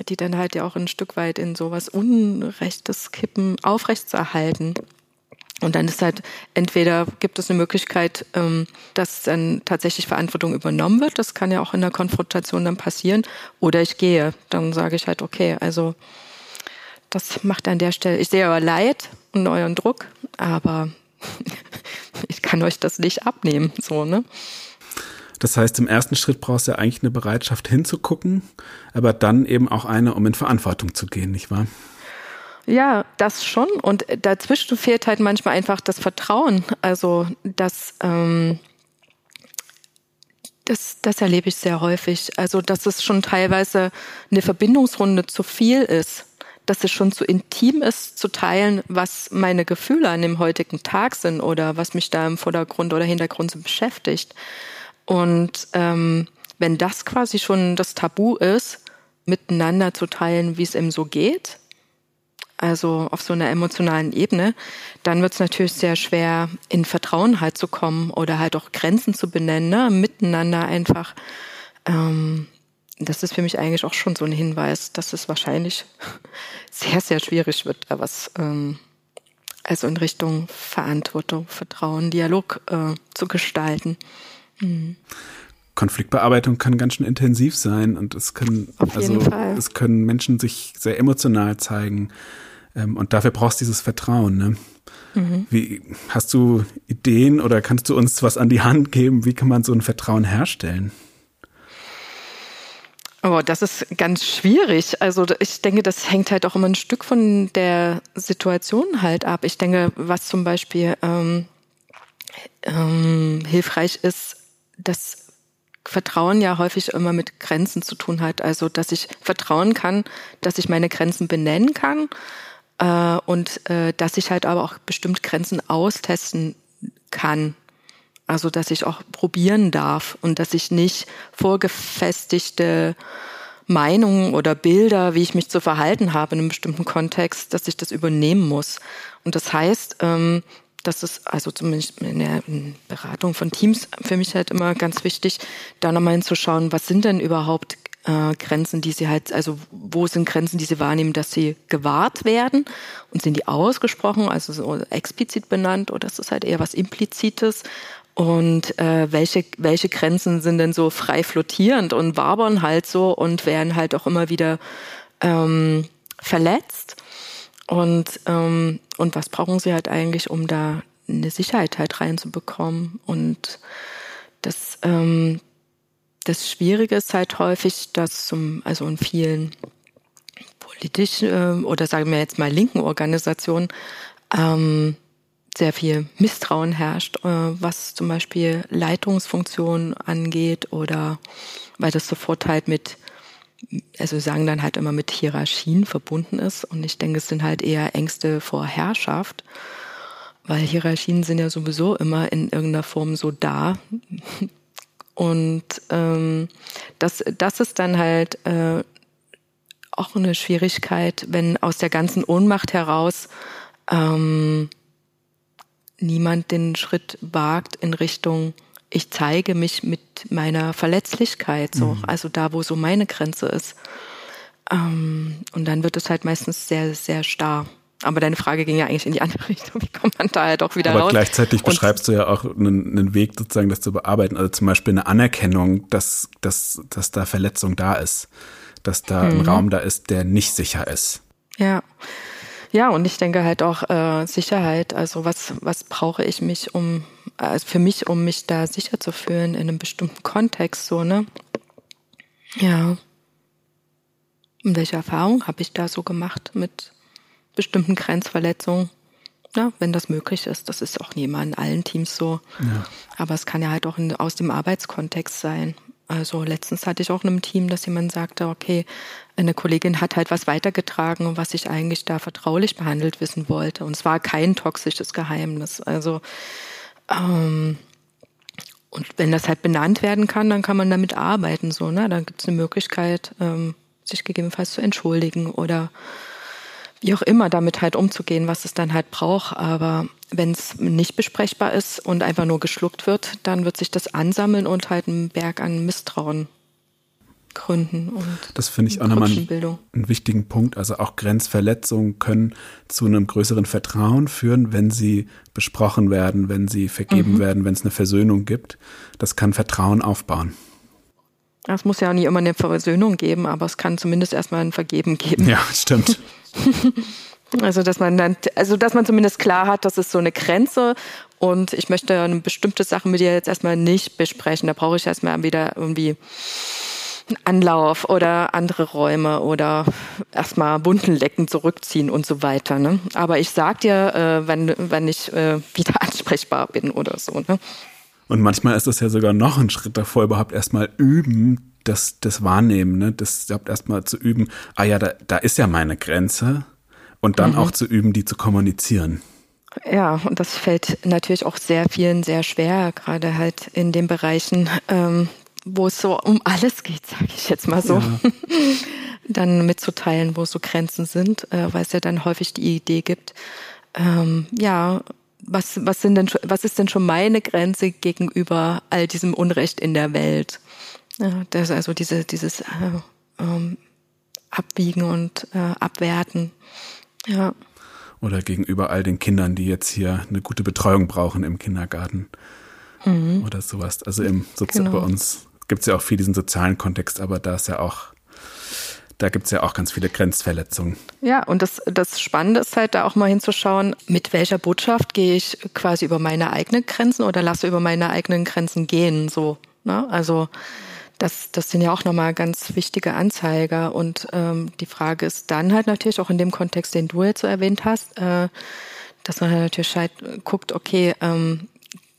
Speaker 4: die dann halt ja auch ein Stück weit in sowas Unrechtes kippen, aufrechtzuerhalten. Und dann ist halt entweder gibt es eine Möglichkeit, ähm, dass dann tatsächlich Verantwortung übernommen wird. Das kann ja auch in der Konfrontation dann passieren. Oder ich gehe. Dann sage ich halt, okay, also das macht an der Stelle. Ich sehe euer Leid und euren Druck, aber [laughs] ich kann euch das nicht abnehmen. So, ne?
Speaker 2: Das heißt, im ersten Schritt brauchst du ja eigentlich eine Bereitschaft hinzugucken, aber dann eben auch eine, um in Verantwortung zu gehen, nicht wahr?
Speaker 4: Ja, das schon. Und dazwischen fehlt halt manchmal einfach das Vertrauen. Also das, ähm, das, das erlebe ich sehr häufig. Also dass es schon teilweise eine Verbindungsrunde zu viel ist. Dass es schon zu intim ist, zu teilen, was meine Gefühle an dem heutigen Tag sind oder was mich da im Vordergrund oder Hintergrund so beschäftigt. Und ähm, wenn das quasi schon das Tabu ist, miteinander zu teilen, wie es ihm so geht, also auf so einer emotionalen Ebene, dann wird es natürlich sehr schwer, in Vertrauen halt zu kommen oder halt auch Grenzen zu benennen, ne? miteinander einfach. Ähm, das ist für mich eigentlich auch schon so ein Hinweis, dass es wahrscheinlich [laughs] sehr, sehr schwierig wird, da was ähm, also in Richtung Verantwortung, Vertrauen, Dialog äh, zu gestalten. Mhm.
Speaker 2: Konfliktbearbeitung kann ganz schön intensiv sein und es können also es können Menschen sich sehr emotional zeigen ähm, und dafür brauchst du dieses Vertrauen. Ne? Mhm. Wie hast du Ideen oder kannst du uns was an die Hand geben? Wie kann man so ein Vertrauen herstellen?
Speaker 4: Oh, das ist ganz schwierig. Also ich denke, das hängt halt auch immer ein Stück von der Situation halt ab. Ich denke, was zum Beispiel ähm, ähm, hilfreich ist, dass Vertrauen ja häufig immer mit Grenzen zu tun hat. Also dass ich vertrauen kann, dass ich meine Grenzen benennen kann äh, und äh, dass ich halt aber auch bestimmt Grenzen austesten kann. Also dass ich auch probieren darf und dass ich nicht vorgefestigte Meinungen oder Bilder, wie ich mich zu verhalten habe in einem bestimmten Kontext, dass ich das übernehmen muss. Und das heißt, ähm, das ist also zumindest in der Beratung von Teams für mich halt immer ganz wichtig, da nochmal hinzuschauen, was sind denn überhaupt äh, Grenzen, die sie halt, also wo sind Grenzen, die sie wahrnehmen, dass sie gewahrt werden und sind die ausgesprochen, also so explizit benannt oder ist das halt eher was Implizites? Und äh, welche, welche Grenzen sind denn so frei flottierend und wabern halt so und werden halt auch immer wieder ähm, verletzt? Und, ähm, und was brauchen sie halt eigentlich, um da eine Sicherheit halt reinzubekommen? Und das, ähm, das Schwierige ist halt häufig, dass zum, also in vielen politischen äh, oder sagen wir jetzt mal linken Organisationen ähm, sehr viel Misstrauen herrscht, äh, was zum Beispiel Leitungsfunktionen angeht oder weil das sofort halt mit, also sagen dann halt immer mit Hierarchien verbunden ist. Und ich denke, es sind halt eher Ängste vor Herrschaft, weil Hierarchien sind ja sowieso immer in irgendeiner Form so da. Und ähm, das, das ist dann halt äh, auch eine Schwierigkeit, wenn aus der ganzen Ohnmacht heraus ähm, niemand den Schritt wagt in Richtung, ich zeige mich mit meiner Verletzlichkeit, so, mhm. also da, wo so meine Grenze ist. Ähm, und dann wird es halt meistens sehr, sehr starr. Aber deine Frage ging ja eigentlich in die andere [laughs] Richtung. Wie kommt man da halt auch wieder
Speaker 2: Aber
Speaker 4: raus?
Speaker 2: gleichzeitig beschreibst du ja auch einen, einen, Weg, sozusagen das zu bearbeiten. Also zum Beispiel eine Anerkennung, dass, dass, dass da Verletzung da ist. Dass da mhm. ein Raum da ist, der nicht sicher ist.
Speaker 4: Ja. Ja, und ich denke halt auch äh, Sicherheit. Also was, was brauche ich mich, um, also für mich, um mich da sicher zu fühlen in einem bestimmten Kontext, so, ne? Ja. Und welche Erfahrung habe ich da so gemacht mit bestimmten Grenzverletzungen? Ja, wenn das möglich ist. Das ist auch nie immer in allen Teams so. Ja. Aber es kann ja halt auch in, aus dem Arbeitskontext sein. Also letztens hatte ich auch in einem Team, dass jemand sagte, okay, eine Kollegin hat halt was weitergetragen, was ich eigentlich da vertraulich behandelt wissen wollte. Und es war kein toxisches Geheimnis. Also ähm, und wenn das halt benannt werden kann, dann kann man damit arbeiten. So, ne? Dann gibt es eine Möglichkeit, ähm, sich gegebenenfalls zu entschuldigen oder wie auch immer damit halt umzugehen, was es dann halt braucht. Aber wenn es nicht besprechbar ist und einfach nur geschluckt wird, dann wird sich das ansammeln und halt einen Berg an Misstrauen gründen. Und
Speaker 2: das finde ich auch nochmal einen, einen wichtigen Punkt. Also auch Grenzverletzungen können zu einem größeren Vertrauen führen, wenn sie besprochen werden, wenn sie vergeben mhm. werden, wenn es eine Versöhnung gibt. Das kann Vertrauen aufbauen.
Speaker 4: Es muss ja auch nie immer eine Versöhnung geben, aber es kann zumindest erstmal ein Vergeben geben.
Speaker 2: Ja, stimmt. [laughs] [laughs]
Speaker 4: Also, dass man dann, also, dass man zumindest klar hat, das ist so eine Grenze und ich möchte eine bestimmte Sache mit dir jetzt erstmal nicht besprechen. Da brauche ich erstmal wieder irgendwie einen Anlauf oder andere Räume oder erstmal bunten Lecken zurückziehen und so weiter. Ne? Aber ich sag dir, äh, wenn, wenn ich äh, wieder [laughs] ansprechbar bin oder so. Ne?
Speaker 2: Und manchmal ist das ja sogar noch ein Schritt davor, überhaupt erstmal üben, das, das Wahrnehmen, ne? das überhaupt erstmal zu üben, ah ja, da, da ist ja meine Grenze und dann mhm. auch zu üben, die zu kommunizieren.
Speaker 4: Ja, und das fällt natürlich auch sehr vielen sehr schwer, gerade halt in den Bereichen, ähm, wo es so um alles geht, sage ich jetzt mal so. Ja. [laughs] dann mitzuteilen, wo so Grenzen sind, äh, weil es ja dann häufig die Idee gibt, ähm, ja, was, was, sind denn, was ist denn schon meine Grenze gegenüber all diesem Unrecht in der Welt? Ja, das ist also diese, dieses äh, ähm, Abwiegen und äh, Abwerten. Ja.
Speaker 2: Oder gegenüber all den Kindern, die jetzt hier eine gute Betreuung brauchen im Kindergarten. Mhm. Oder sowas. Also im Sozi genau. bei uns gibt es ja auch viel diesen sozialen Kontext, aber da ist ja auch, da gibt es ja auch ganz viele Grenzverletzungen.
Speaker 4: Ja, und das, das Spannende ist halt da auch mal hinzuschauen, mit welcher Botschaft gehe ich quasi über meine eigenen Grenzen oder lasse über meine eigenen Grenzen gehen. So, ne? Also das, das sind ja auch nochmal ganz wichtige Anzeiger. Und ähm, die Frage ist dann halt natürlich auch in dem Kontext, den du jetzt so erwähnt hast, äh, dass man halt natürlich halt guckt, okay, ähm,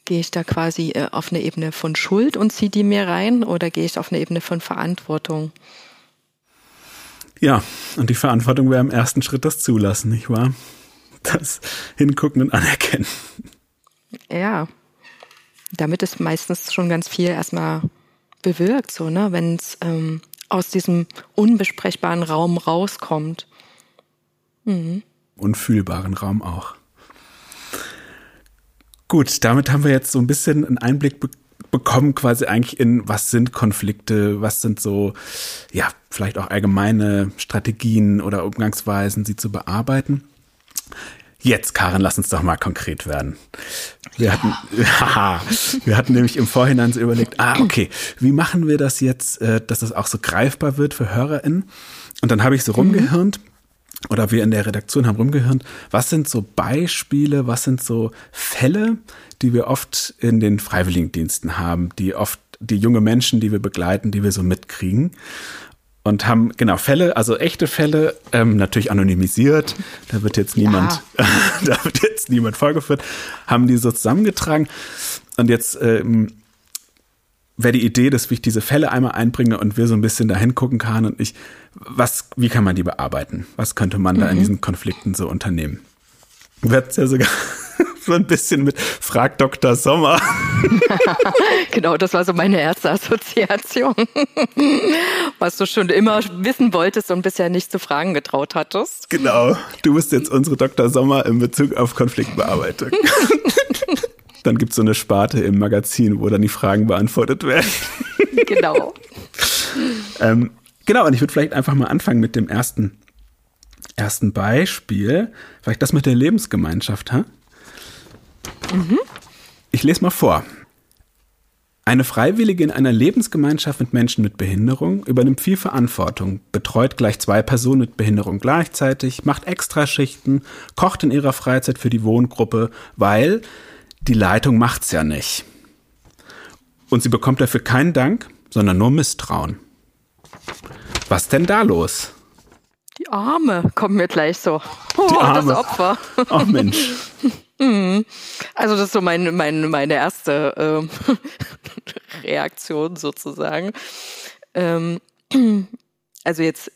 Speaker 4: gehe ich da quasi äh, auf eine Ebene von Schuld und ziehe die mir rein oder gehe ich auf eine Ebene von Verantwortung?
Speaker 2: Ja, und die Verantwortung wäre im ersten Schritt das Zulassen, nicht wahr? Das Hingucken und Anerkennen.
Speaker 4: Ja, damit ist meistens schon ganz viel erstmal bewirkt, so, ne, wenn es ähm, aus diesem unbesprechbaren Raum rauskommt.
Speaker 2: Mhm. Unfühlbaren Raum auch. Gut, damit haben wir jetzt so ein bisschen einen Einblick be bekommen, quasi eigentlich in, was sind Konflikte, was sind so, ja, vielleicht auch allgemeine Strategien oder Umgangsweisen, sie zu bearbeiten. Jetzt, Karin, lass uns doch mal konkret werden. Wir ja. hatten, [laughs] haha, wir hatten nämlich im Vorhinein so überlegt, ah, okay, wie machen wir das jetzt, äh, dass das auch so greifbar wird für HörerInnen? Und dann habe ich so rumgehirnt, oder wir in der Redaktion haben rumgehirnt, was sind so Beispiele, was sind so Fälle, die wir oft in den Freiwilligendiensten haben, die oft die junge Menschen, die wir begleiten, die wir so mitkriegen. Und haben genau Fälle, also echte Fälle, ähm, natürlich anonymisiert. Da wird jetzt niemand, ja. [laughs] da wird jetzt niemand vorgeführt, haben die so zusammengetragen. Und jetzt ähm, wäre die Idee, dass ich diese Fälle einmal einbringe und wir so ein bisschen dahin gucken kann und ich, was, wie kann man die bearbeiten? Was könnte man mhm. da in mhm. diesen Konflikten so unternehmen? Wird ja sogar [laughs] so ein bisschen mit Frag Dr. Sommer. [laughs]
Speaker 4: genau, das war so meine erste Assoziation. [laughs] Was du schon immer wissen wolltest und bisher nicht zu fragen getraut hattest.
Speaker 2: Genau, du bist jetzt unsere Dr. Sommer in Bezug auf Konfliktbearbeitung. dann gibt es so eine Sparte im Magazin, wo dann die Fragen beantwortet werden.
Speaker 4: genau.
Speaker 2: ähm, genau, und ich würde vielleicht einfach mal anfangen mit dem ersten, ersten Beispiel. Vielleicht das mit der Lebensgemeinschaft, ha? Mhm. Ich lese mal vor. Eine Freiwillige in einer Lebensgemeinschaft mit Menschen mit Behinderung übernimmt viel Verantwortung, betreut gleich zwei Personen mit Behinderung gleichzeitig, macht Extraschichten, kocht in ihrer Freizeit für die Wohngruppe, weil die Leitung macht's ja nicht. Und sie bekommt dafür keinen Dank, sondern nur Misstrauen. Was denn da los?
Speaker 4: Die Arme kommen mir gleich so. Oh, das Opfer.
Speaker 2: Oh Mensch. [laughs]
Speaker 4: Mhm. Also das ist so mein, mein, meine erste äh, [laughs] Reaktion sozusagen. Ähm, [clears throat] also jetzt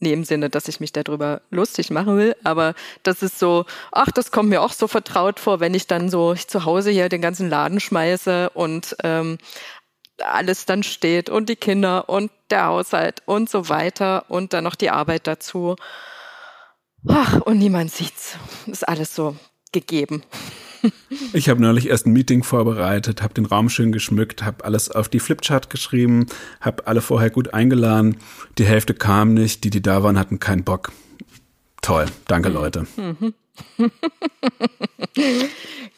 Speaker 4: in dem Sinne, dass ich mich darüber lustig machen will, aber das ist so, ach, das kommt mir auch so vertraut vor, wenn ich dann so zu Hause hier den ganzen Laden schmeiße und ähm, alles dann steht und die Kinder und der Haushalt und so weiter und dann noch die Arbeit dazu. Ach, und niemand sieht's. Ist alles so gegeben. [laughs]
Speaker 2: Ich habe neulich erst ein Meeting vorbereitet, habe den Raum schön geschmückt, habe alles auf die Flipchart geschrieben, habe alle vorher gut eingeladen. Die Hälfte kam nicht, die, die da waren, hatten keinen Bock. Toll, danke Leute. [laughs]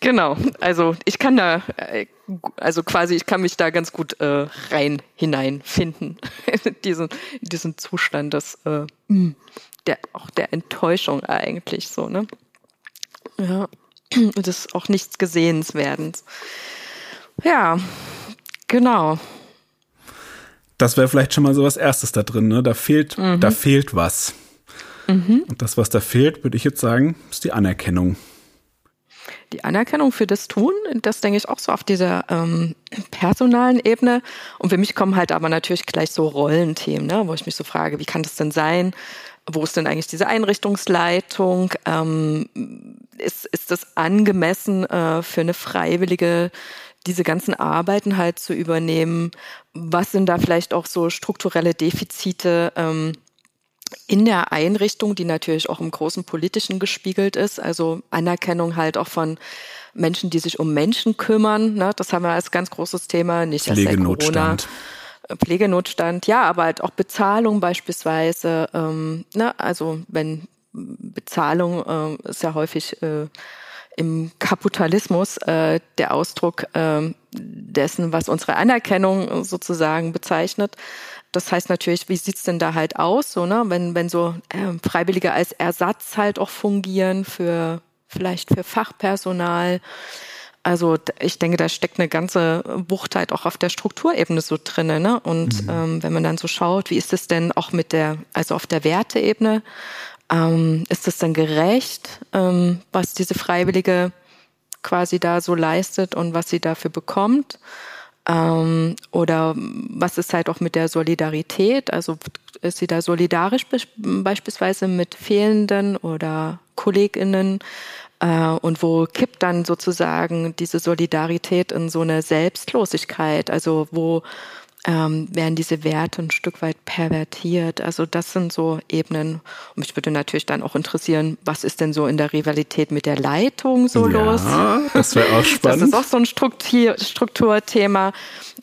Speaker 4: genau, also ich kann da, äh, also quasi, ich kann mich da ganz gut äh, rein hineinfinden [laughs] in diesen, in diesen Zustand des, äh, der, auch der Enttäuschung eigentlich so, ne? Ja, [clears throat] des auch nichts Gesehenswerdens. Ja, genau.
Speaker 2: Das wäre vielleicht schon mal so was Erstes da drin, ne? Da fehlt, mhm. da fehlt was. Mhm. Und das, was da fehlt, würde ich jetzt sagen, ist die Anerkennung.
Speaker 4: Die Anerkennung für das Tun, das denke ich auch so auf dieser ähm, personalen Ebene. Und für mich kommen halt aber natürlich gleich so Rollenthemen, ne? wo ich mich so frage, wie kann das denn sein? Wo ist denn eigentlich diese Einrichtungsleitung? Ähm, ist, ist das angemessen äh, für eine Freiwillige, diese ganzen Arbeiten halt zu übernehmen? Was sind da vielleicht auch so strukturelle Defizite ähm, in der Einrichtung, die natürlich auch im großen politischen gespiegelt ist? Also Anerkennung halt auch von Menschen, die sich um Menschen kümmern. Ne? Das haben wir als ganz großes Thema, nicht erst seit Corona. Äh, Pflegenotstand, ja, aber halt auch Bezahlung beispielsweise. Ähm, ne? Also wenn Bezahlung äh, ist ja häufig äh, im Kapitalismus äh, der Ausdruck äh, dessen, was unsere Anerkennung sozusagen bezeichnet. Das heißt natürlich, wie sieht's denn da halt aus, so, ne? wenn, wenn so äh, Freiwillige als Ersatz halt auch fungieren für vielleicht für Fachpersonal. Also ich denke, da steckt eine ganze Wucht halt auch auf der Strukturebene so drinne. Ne? Und mhm. ähm, wenn man dann so schaut, wie ist es denn auch mit der, also auf der Werteebene, ähm, ist es dann gerecht, ähm, was diese Freiwillige quasi da so leistet und was sie dafür bekommt? Ähm, oder was ist halt auch mit der Solidarität? Also ist sie da solidarisch beispielsweise mit Fehlenden oder KollegInnen? Äh, und wo kippt dann sozusagen diese Solidarität in so eine Selbstlosigkeit? Also wo ähm, werden diese Werte ein Stück weit pervertiert. Also das sind so Ebenen. Und mich würde natürlich dann auch interessieren, was ist denn so in der Rivalität mit der Leitung so ja, los?
Speaker 2: Das wäre auch spannend. [laughs]
Speaker 4: Das ist auch so ein Struktur Strukturthema.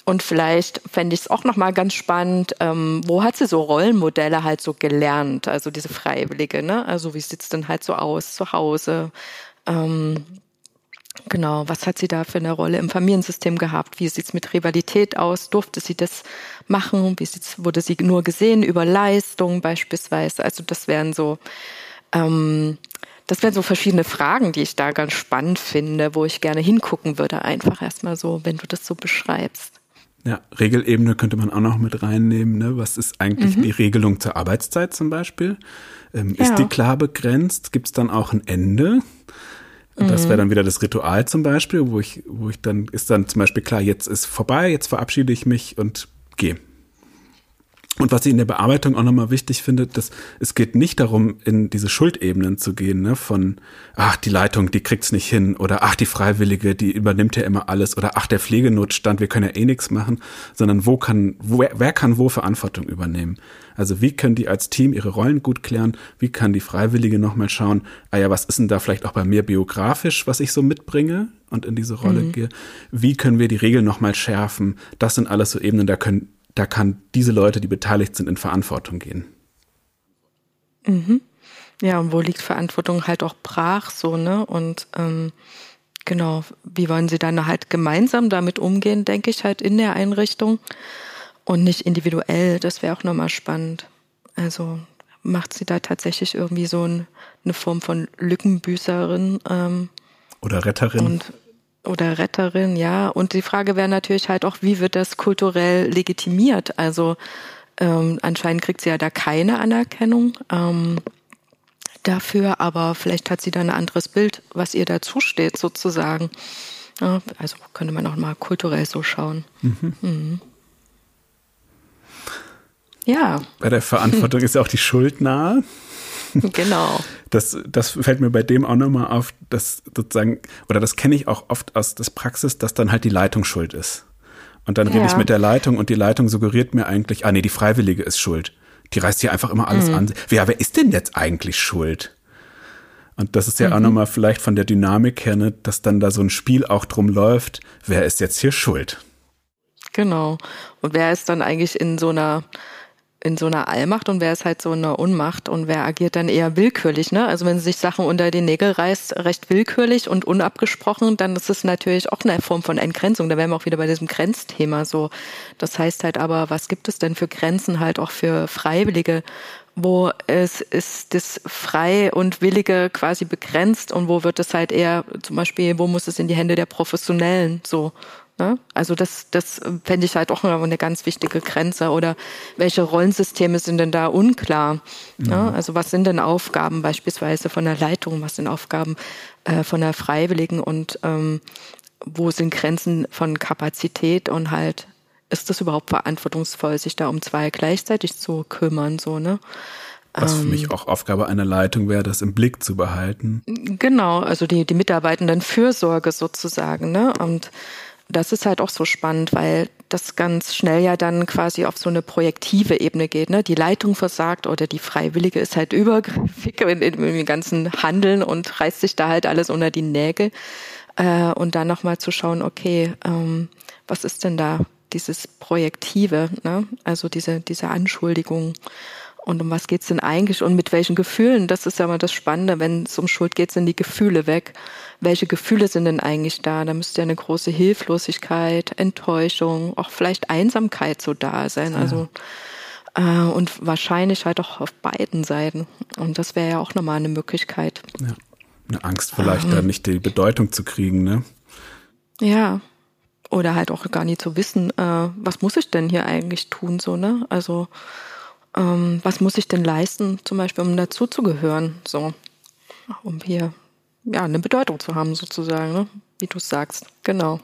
Speaker 4: Und vielleicht fände ich es auch nochmal ganz spannend, ähm, wo hat sie so Rollenmodelle halt so gelernt? Also diese Freiwillige, ne? Also wie sieht's denn halt so aus zu Hause? Ähm, Genau, was hat sie da für eine Rolle im Familiensystem gehabt? Wie sieht's mit Rivalität aus? Durfte sie das machen? Wie sieht's, wurde sie nur gesehen über Leistung beispielsweise? Also das wären so, ähm, das wären so verschiedene Fragen, die ich da ganz spannend finde, wo ich gerne hingucken würde, einfach erstmal so, wenn du das so beschreibst.
Speaker 2: Ja, Regelebene könnte man auch noch mit reinnehmen. Ne? Was ist eigentlich mhm. die Regelung zur Arbeitszeit zum Beispiel? Ähm, ja. Ist die klar begrenzt? Gibt es dann auch ein Ende? Das wäre mhm. dann wieder das Ritual zum Beispiel, wo ich, wo ich dann, ist dann zum Beispiel klar, jetzt ist vorbei, jetzt verabschiede ich mich und gehe. Und was ich in der Bearbeitung auch nochmal wichtig finde, dass es geht nicht darum, in diese Schuldebenen zu gehen, ne, von ach, die Leitung, die kriegt's nicht hin, oder ach, die Freiwillige, die übernimmt ja immer alles, oder ach, der Pflegenotstand, wir können ja eh nichts machen, sondern wo kann, wo, wer kann wo Verantwortung übernehmen? Also wie können die als Team ihre Rollen gut klären? Wie kann die Freiwillige nochmal schauen, ah ja, was ist denn da vielleicht auch bei mir biografisch, was ich so mitbringe und in diese Rolle mhm. gehe? Wie können wir die Regeln nochmal schärfen? Das sind alles so Ebenen, da können da kann diese Leute, die beteiligt sind, in Verantwortung gehen.
Speaker 4: Mhm. Ja, und wo liegt Verantwortung halt auch brach so, ne? Und ähm, genau, wie wollen sie dann halt gemeinsam damit umgehen, denke ich halt in der Einrichtung und nicht individuell. Das wäre auch nochmal spannend. Also macht sie da tatsächlich irgendwie so ein, eine Form von Lückenbüßerin ähm,
Speaker 2: oder Retterin.
Speaker 4: Und oder Retterin, ja. Und die Frage wäre natürlich halt auch, wie wird das kulturell legitimiert? Also ähm, anscheinend kriegt sie ja da keine Anerkennung ähm, dafür, aber vielleicht hat sie da ein anderes Bild, was ihr dazu steht, sozusagen. Ja, also könnte man auch mal kulturell so schauen. Mhm. Mhm. Ja.
Speaker 2: Bei der Verantwortung ist ja auch die Schuld nahe. [laughs]
Speaker 4: Genau.
Speaker 2: Das, das fällt mir bei dem auch nochmal auf, dass sozusagen, oder das kenne ich auch oft aus der Praxis, dass dann halt die Leitung schuld ist. Und dann ja. rede ich mit der Leitung und die Leitung suggeriert mir eigentlich, ah nee, die Freiwillige ist schuld. Die reißt hier einfach immer alles mhm. an. Wer, wer ist denn jetzt eigentlich schuld? Und das ist ja mhm. auch nochmal vielleicht von der Dynamik her, ne, dass dann da so ein Spiel auch drum läuft, wer ist jetzt hier schuld?
Speaker 4: Genau. Und wer ist dann eigentlich in so einer in so einer Allmacht und wer ist halt so in einer Unmacht und wer agiert dann eher willkürlich, ne? Also wenn sie sich Sachen unter die Nägel reißt, recht willkürlich und unabgesprochen, dann ist es natürlich auch eine Form von Entgrenzung. Da wären wir auch wieder bei diesem Grenzthema so. Das heißt halt aber, was gibt es denn für Grenzen halt auch für Freiwillige? Wo es ist das Frei und Willige quasi begrenzt und wo wird es halt eher zum Beispiel, wo muss es in die Hände der Professionellen so? Ne? Also das, das fände ich halt auch eine ganz wichtige Grenze. Oder welche Rollensysteme sind denn da unklar? Ja. Ne? Also was sind denn Aufgaben beispielsweise von der Leitung, was sind Aufgaben äh, von der Freiwilligen und ähm, wo sind Grenzen von Kapazität und halt ist das überhaupt verantwortungsvoll, sich da um zwei gleichzeitig zu kümmern, so, ne?
Speaker 2: Was für mich ähm. auch Aufgabe einer Leitung wäre, das im Blick zu behalten.
Speaker 4: Genau, also die, die Mitarbeitenden Fürsorge sozusagen, ne? Und das ist halt auch so spannend, weil das ganz schnell ja dann quasi auf so eine projektive Ebene geht. Ne? Die Leitung versagt oder die Freiwillige ist halt [laughs] übergriffig in, in, im ganzen Handeln und reißt sich da halt alles unter die Nägel. Äh, und dann nochmal zu schauen, okay, ähm, was ist denn da dieses Projektive, ne? also diese, diese Anschuldigung. Und um was geht's denn eigentlich und mit welchen Gefühlen? Das ist ja immer das Spannende. Wenn es um Schuld geht, sind die Gefühle weg. Welche Gefühle sind denn eigentlich da? Da müsste ja eine große Hilflosigkeit, Enttäuschung, auch vielleicht Einsamkeit so da sein. Ja. Also äh, und wahrscheinlich halt auch auf beiden Seiten. Und das wäre ja auch nochmal eine Möglichkeit. Ja.
Speaker 2: Eine Angst vielleicht ähm. da nicht die Bedeutung zu kriegen, ne?
Speaker 4: Ja. Oder halt auch gar nicht zu wissen, äh, was muss ich denn hier eigentlich tun, so, ne? Also ähm, was muss ich denn leisten, zum Beispiel, um dazuzugehören, so, um hier ja eine Bedeutung zu haben, sozusagen, ne? wie du sagst, genau.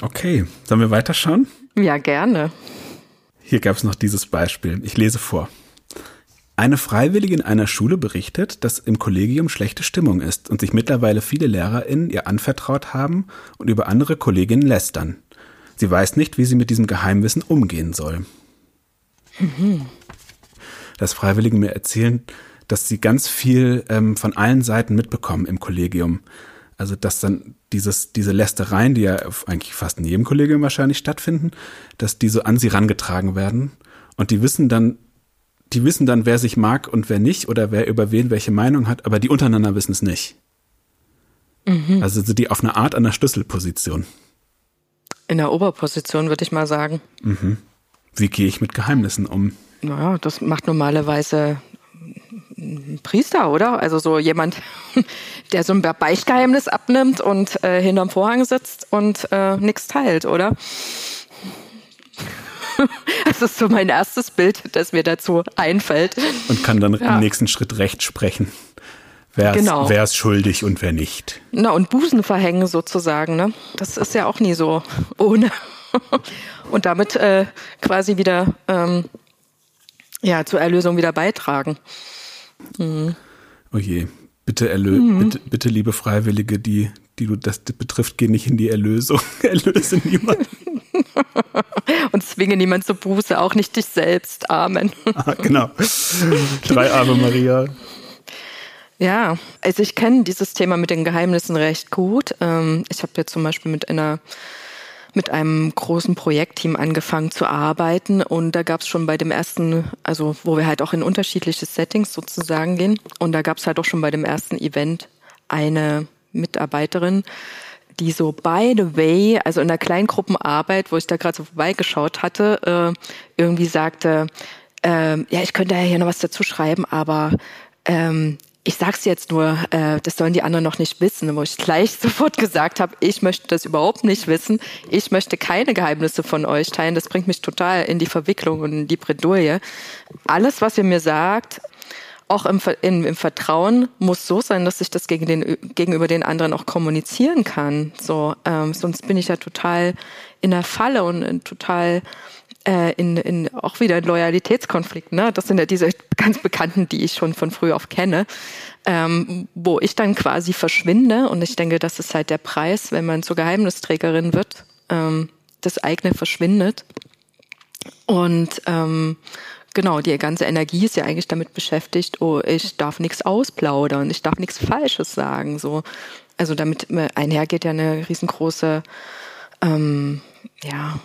Speaker 2: Okay, sollen wir weiterschauen?
Speaker 4: Ja, gerne.
Speaker 2: Hier gab es noch dieses Beispiel. Ich lese vor. Eine Freiwillige in einer Schule berichtet, dass im Kollegium schlechte Stimmung ist und sich mittlerweile viele LehrerInnen ihr anvertraut haben und über andere Kolleginnen lästern. Sie weiß nicht, wie sie mit diesem Geheimwissen umgehen soll. Mhm. Dass Freiwillige mir erzählen, dass sie ganz viel ähm, von allen Seiten mitbekommen im Kollegium. Also dass dann dieses, diese Lästereien, die ja eigentlich fast in jedem Kollegium wahrscheinlich stattfinden, dass die so an sie rangetragen werden. Und die wissen dann, die wissen dann, wer sich mag und wer nicht oder wer über wen welche Meinung hat, aber die untereinander wissen es nicht. Mhm. Also sind die auf eine Art an der Schlüsselposition.
Speaker 4: In der Oberposition, würde ich mal sagen. Mhm.
Speaker 2: wie gehe ich mit Geheimnissen um?
Speaker 4: Naja, das macht normalerweise ein Priester, oder? Also so jemand, [laughs] der so ein Beichtgeheimnis abnimmt und äh, hinterm Vorhang sitzt und äh, nichts teilt, oder? [laughs] Das ist so mein erstes Bild, das mir dazu einfällt.
Speaker 2: Und kann dann ja. im nächsten Schritt Recht sprechen. Wer ist, genau. wer ist schuldig und wer nicht.
Speaker 4: Na, und Busen verhängen sozusagen, ne? Das ist ja auch nie so ohne. [laughs] Und damit äh, quasi wieder ähm, ja, zur Erlösung wieder beitragen.
Speaker 2: Mhm. Oh je, bitte, erlö mhm. bitte, bitte, liebe Freiwillige, die, die du das betrifft, geh nicht in die Erlösung. [laughs] Erlöse niemanden. [laughs]
Speaker 4: Und zwinge niemand zur Buße, auch nicht dich selbst. Amen.
Speaker 2: Ah, genau. Drei Ave Maria.
Speaker 4: Ja, also ich kenne dieses Thema mit den Geheimnissen recht gut. Ähm, ich habe ja zum Beispiel mit einer mit einem großen Projektteam angefangen zu arbeiten und da gab es schon bei dem ersten, also wo wir halt auch in unterschiedliche Settings sozusagen gehen und da gab es halt auch schon bei dem ersten Event eine Mitarbeiterin, die so by the way, also in der Kleingruppenarbeit, wo ich da gerade so vorbeigeschaut hatte, äh, irgendwie sagte, äh, ja, ich könnte ja hier noch was dazu schreiben, aber ähm, ich sag's jetzt nur, äh, das sollen die anderen noch nicht wissen, wo ich gleich [laughs] sofort gesagt habe, ich möchte das überhaupt nicht wissen. Ich möchte keine Geheimnisse von euch teilen. Das bringt mich total in die Verwicklung und in die Bredouille. Alles, was ihr mir sagt, auch im, in, im Vertrauen muss so sein, dass ich das gegen den, gegenüber den anderen auch kommunizieren kann. So, ähm, sonst bin ich ja total in der Falle und in total äh, in, in auch wieder ein Loyalitätskonflikt. Ne? Das sind ja diese ganz bekannten, die ich schon von früh auf kenne, ähm, wo ich dann quasi verschwinde. Und ich denke, das ist halt der Preis, wenn man zur Geheimnisträgerin wird, ähm, das eigene verschwindet. Und ähm, genau, die ganze Energie ist ja eigentlich damit beschäftigt, oh, ich darf nichts ausplaudern, ich darf nichts Falsches sagen. So, also damit einhergeht ja eine riesengroße ähm, ja,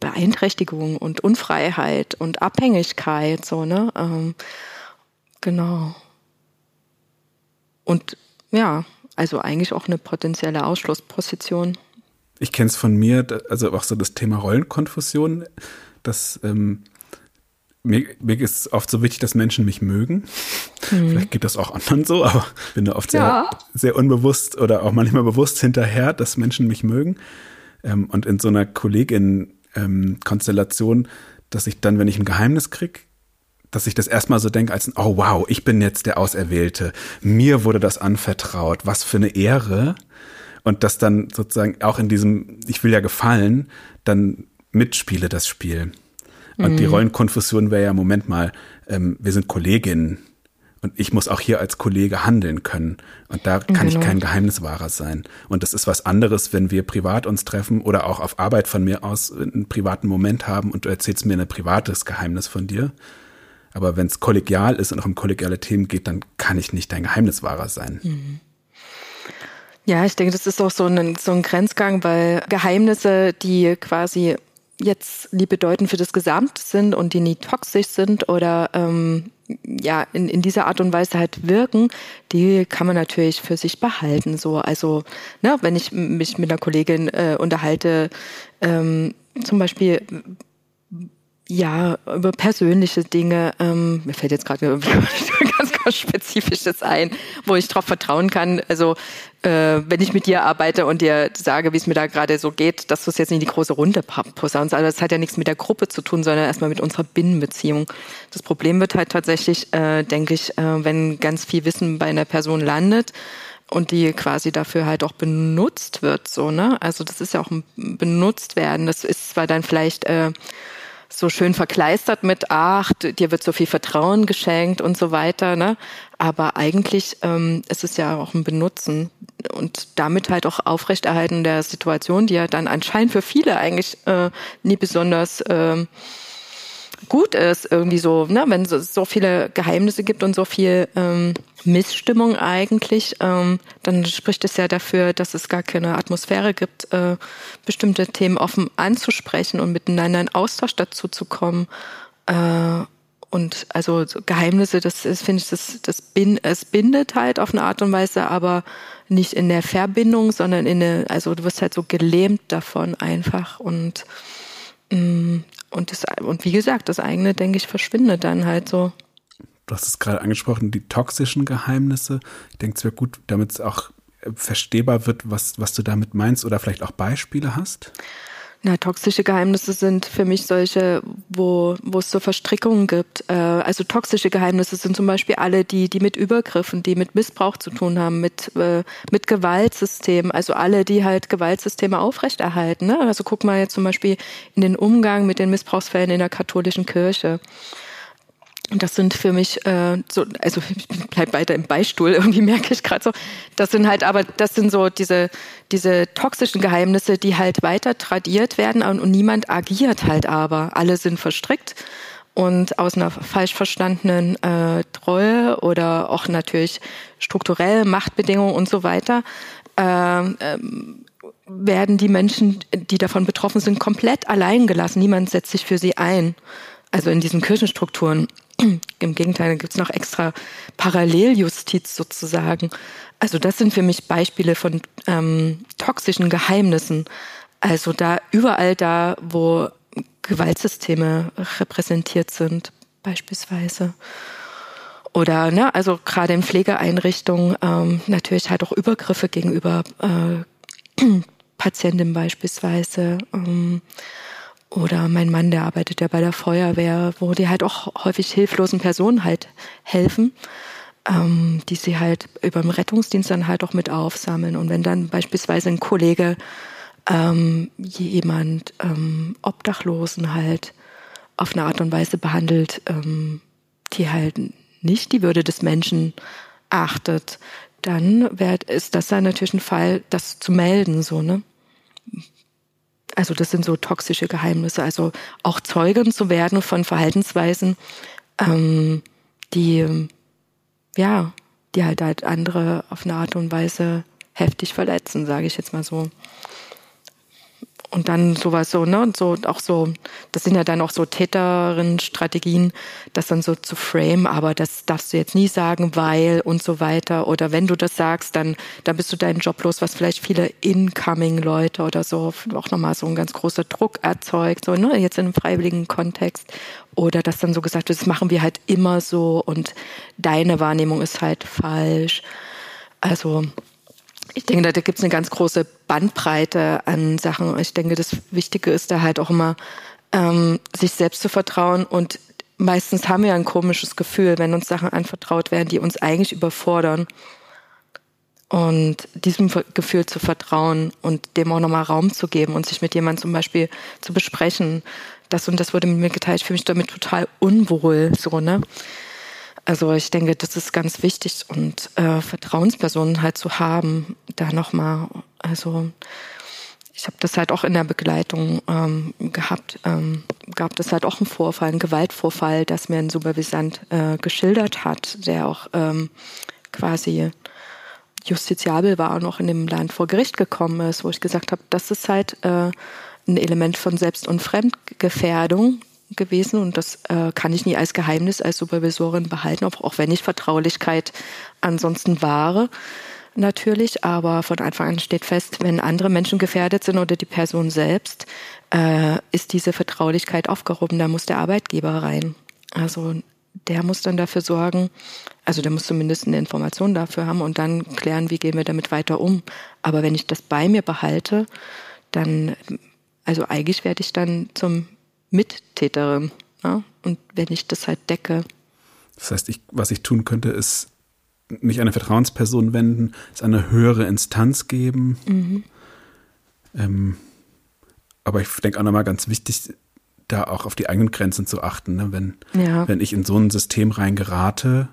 Speaker 4: Beeinträchtigung und Unfreiheit und Abhängigkeit, so, ne? Ähm, genau. Und ja, also eigentlich auch eine potenzielle Ausschlussposition.
Speaker 2: Ich kenne es von mir, also auch so das Thema Rollenkonfusion, dass ähm, mir, mir ist oft so wichtig, dass Menschen mich mögen. Mhm. Vielleicht geht das auch anderen so, aber ich bin da oft sehr, ja. sehr unbewusst oder auch manchmal bewusst hinterher, dass Menschen mich mögen. Ähm, und in so einer Kollegin ähm, dass ich dann, wenn ich ein Geheimnis krieg, dass ich das erstmal so denke als, oh wow, ich bin jetzt der Auserwählte. Mir wurde das anvertraut. Was für eine Ehre. Und das dann sozusagen auch in diesem, ich will ja gefallen, dann mitspiele das Spiel. Und mhm. die Rollenkonfusion wäre ja, Moment mal, ähm, wir sind Kolleginnen. Und ich muss auch hier als Kollege handeln können. Und da kann genau. ich kein Geheimniswahrer sein. Und das ist was anderes, wenn wir privat uns treffen oder auch auf Arbeit von mir aus einen privaten Moment haben und du erzählst mir ein privates Geheimnis von dir. Aber wenn es kollegial ist und auch um kollegiale Themen geht, dann kann ich nicht dein Geheimniswahrer sein. Mhm.
Speaker 4: Ja, ich denke, das ist auch so ein, so ein Grenzgang, weil Geheimnisse, die quasi jetzt nie bedeutend für das Gesamt sind und die nie toxisch sind oder ähm, ja in, in dieser Art und Weise halt wirken, die kann man natürlich für sich behalten. So, also ne, wenn ich mich mit einer Kollegin äh, unterhalte, ähm, zum Beispiel ja, über persönliche Dinge. Ähm, mir fällt jetzt gerade [laughs] ganz, ganz spezifisches ein, wo ich darauf vertrauen kann. Also äh, wenn ich mit dir arbeite und dir sage, wie es mir da gerade so geht, dass du es jetzt nicht in die große Runde posaunst. Also das hat ja nichts mit der Gruppe zu tun, sondern erstmal mit unserer Binnenbeziehung. Das Problem wird halt tatsächlich, äh, denke ich, äh, wenn ganz viel Wissen bei einer Person landet, und die quasi dafür halt auch benutzt wird, so, ne? Also das ist ja auch ein benutzt werden. Das ist zwar dann vielleicht äh, so schön verkleistert mit, ach, dir wird so viel Vertrauen geschenkt und so weiter, ne? Aber eigentlich ähm, ist es ja auch ein Benutzen und damit halt auch Aufrechterhalten der Situation, die ja dann anscheinend für viele eigentlich äh, nie besonders ähm, gut ist, irgendwie so, ne, wenn es so viele Geheimnisse gibt und so viel ähm, Missstimmung eigentlich, ähm, dann spricht es ja dafür, dass es gar keine Atmosphäre gibt, äh, bestimmte Themen offen anzusprechen und miteinander in Austausch dazu zu kommen. Äh, und also so Geheimnisse, das ist, finde ich, das, das bin, es bindet halt auf eine Art und Weise, aber nicht in der Verbindung, sondern in eine, also du wirst halt so gelähmt davon einfach und Mm, und, das, und wie gesagt, das eigene, denke ich, verschwindet dann halt so.
Speaker 2: Du hast es gerade angesprochen, die toxischen Geheimnisse. Ich denke, es wäre gut, damit es auch verstehbar wird, was, was du damit meinst oder vielleicht auch Beispiele hast.
Speaker 4: Na, toxische Geheimnisse sind für mich solche, wo, wo es so Verstrickungen gibt. Äh, also toxische Geheimnisse sind zum Beispiel alle, die, die mit Übergriffen, die mit Missbrauch zu tun haben, mit, äh, mit Gewaltsystemen, also alle, die halt Gewaltsysteme aufrechterhalten. Ne? Also guck mal jetzt zum Beispiel in den Umgang mit den Missbrauchsfällen in der katholischen Kirche. Und das sind für mich äh, so, also ich bleib weiter im Beistuhl, [laughs] irgendwie merke ich gerade so. Das sind halt aber, das sind so diese, diese toxischen Geheimnisse, die halt weiter tradiert werden und, und niemand agiert halt aber. Alle sind verstrickt und aus einer falsch verstandenen äh, Treue oder auch natürlich strukturell Machtbedingungen und so weiter äh, ähm, werden die Menschen, die davon betroffen sind, komplett allein gelassen. Niemand setzt sich für sie ein. Also in diesen Kirchenstrukturen. [clears throat] Im Gegenteil, da gibt es noch extra Paralleljustiz sozusagen. Also das sind für mich Beispiele von ähm, toxischen Geheimnissen. Also da überall da, wo Gewaltsysteme repräsentiert sind, beispielsweise. Oder, ne, also gerade in Pflegeeinrichtungen ähm, natürlich halt auch Übergriffe gegenüber äh, [clears throat] Patienten beispielsweise. Ähm, oder mein Mann, der arbeitet ja bei der Feuerwehr, wo die halt auch häufig hilflosen Personen halt helfen, ähm, die sie halt über den Rettungsdienst dann halt auch mit aufsammeln. Und wenn dann beispielsweise ein Kollege ähm, jemand ähm, Obdachlosen halt auf eine Art und Weise behandelt, ähm, die halt nicht die Würde des Menschen achtet, dann wär, ist das dann natürlich ein Fall, das zu melden, so, ne? Also das sind so toxische Geheimnisse. Also auch Zeugen zu werden von Verhaltensweisen, ähm, die ja, die halt halt andere auf eine Art und Weise heftig verletzen, sage ich jetzt mal so und dann sowas so, ne, und so, auch so, das sind ja dann auch so Täterinnen-Strategien, das dann so zu frame, aber das darfst du jetzt nie sagen, weil und so weiter. Oder wenn du das sagst, dann, dann bist du deinen Job los, was vielleicht viele Incoming-Leute oder so auch nochmal so ein ganz großer Druck erzeugt, so, ne, jetzt in einem freiwilligen Kontext. Oder dass dann so gesagt wird, das machen wir halt immer so und deine Wahrnehmung ist halt falsch. Also, ich denke, da gibt es eine ganz große Bandbreite an Sachen. Ich denke, das Wichtige ist da halt auch immer, ähm, sich selbst zu vertrauen. Und meistens haben wir ein komisches Gefühl, wenn uns Sachen anvertraut werden, die uns eigentlich überfordern. Und diesem Gefühl zu vertrauen und dem auch nochmal Raum zu geben und sich mit jemandem zum Beispiel zu besprechen. Das und das wurde mir geteilt, ich fühle mich damit total unwohl, so, ne? Also ich denke, das ist ganz wichtig und äh, Vertrauenspersonen halt zu haben, da nochmal, also ich habe das halt auch in der Begleitung ähm, gehabt, ähm, gab das halt auch einen Vorfall, einen Gewaltvorfall, das mir ein Supervisant äh, geschildert hat, der auch ähm, quasi justiziabel war und auch in dem Land vor Gericht gekommen ist, wo ich gesagt habe, das ist halt äh, ein Element von Selbst- und Fremdgefährdung, gewesen und das äh, kann ich nie als Geheimnis als Supervisorin behalten, auch, auch wenn ich Vertraulichkeit ansonsten wahre natürlich, aber von Anfang an steht fest, wenn andere Menschen gefährdet sind oder die Person selbst, äh, ist diese Vertraulichkeit aufgehoben, da muss der Arbeitgeber rein. Also der muss dann dafür sorgen, also der muss zumindest eine Information dafür haben und dann klären, wie gehen wir damit weiter um. Aber wenn ich das bei mir behalte, dann, also eigentlich werde ich dann zum Mittäterin. Ja? Und wenn ich das halt decke.
Speaker 2: Das heißt, ich, was ich tun könnte, ist mich an eine Vertrauensperson wenden, es eine höhere Instanz geben. Mhm. Ähm, aber ich denke auch nochmal ganz wichtig, da auch auf die eigenen Grenzen zu achten. Ne? Wenn, ja. wenn ich in so ein System reingerate,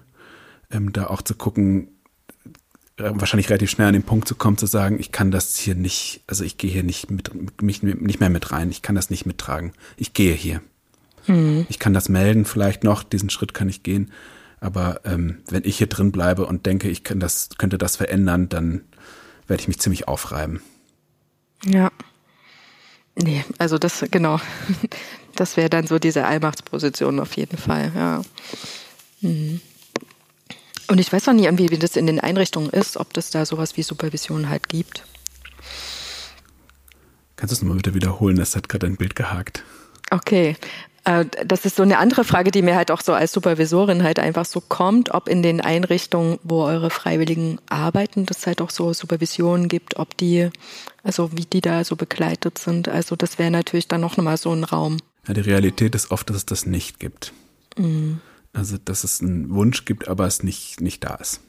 Speaker 2: ähm, da auch zu gucken, wahrscheinlich relativ schnell an den Punkt zu kommen, zu sagen, ich kann das hier nicht, also ich gehe hier nicht mit, mich nicht mehr mit rein, ich kann das nicht mittragen. Ich gehe hier. Mhm. Ich kann das melden, vielleicht noch, diesen Schritt kann ich gehen. Aber ähm, wenn ich hier drin bleibe und denke, ich kann das, könnte das verändern, dann werde ich mich ziemlich aufreiben.
Speaker 4: Ja. Nee, also das, genau. [laughs] Das wäre dann so diese Allmachtsposition auf jeden Fall, ja. Mhm. Und ich weiß noch nie, wie das in den Einrichtungen ist, ob das da sowas wie Supervision halt gibt.
Speaker 2: Kannst du es nochmal bitte wiederholen? Das hat gerade ein Bild gehakt.
Speaker 4: Okay. Äh, das ist so eine andere Frage, die mir halt auch so als Supervisorin halt einfach so kommt, ob in den Einrichtungen, wo eure Freiwilligen arbeiten, das halt auch so Supervisionen gibt, ob die, also wie die da so begleitet sind. Also das wäre natürlich dann noch mal so ein Raum.
Speaker 2: Ja, die Realität ist oft, dass es das nicht gibt. Mhm. Also dass es einen Wunsch gibt, aber es nicht, nicht da ist.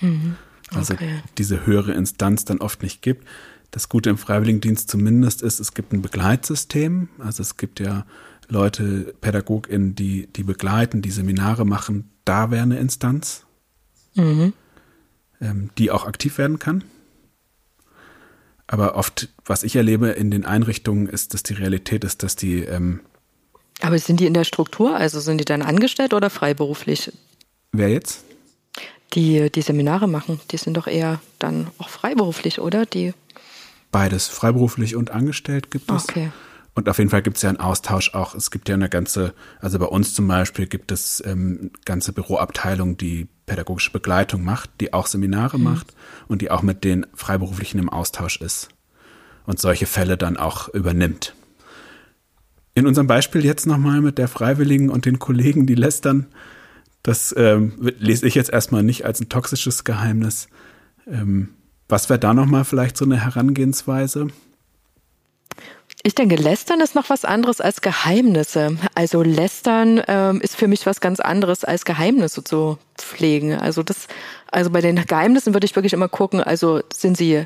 Speaker 2: Mhm. Also okay. diese höhere Instanz dann oft nicht gibt. Das Gute im Freiwilligendienst zumindest ist, es gibt ein Begleitsystem. Also es gibt ja Leute, PädagogInnen, die, die begleiten, die Seminare machen, da wäre eine Instanz, mhm. ähm, die auch aktiv werden kann. Aber oft, was ich erlebe in den Einrichtungen, ist, dass die Realität ist, dass die. Ähm,
Speaker 4: Aber sind die in der Struktur? Also sind die dann angestellt oder freiberuflich?
Speaker 2: Wer jetzt?
Speaker 4: Die, die Seminare machen, die sind doch eher dann auch freiberuflich, oder? Die
Speaker 2: Beides, freiberuflich und angestellt gibt es.
Speaker 4: Okay.
Speaker 2: Und auf jeden Fall gibt es ja einen Austausch auch. Es gibt ja eine ganze, also bei uns zum Beispiel gibt es ähm, ganze Büroabteilung, die pädagogische Begleitung macht, die auch Seminare mhm. macht und die auch mit den Freiberuflichen im Austausch ist und solche Fälle dann auch übernimmt. In unserem Beispiel jetzt nochmal mit der Freiwilligen und den Kollegen, die lästern, das ähm, lese ich jetzt erstmal nicht als ein toxisches Geheimnis. Ähm, was wäre da nochmal vielleicht so eine Herangehensweise?
Speaker 4: Ich denke, Lästern ist noch was anderes als Geheimnisse. Also Lästern ähm, ist für mich was ganz anderes als Geheimnisse zu pflegen. Also das, also bei den Geheimnissen würde ich wirklich immer gucken, also sind sie,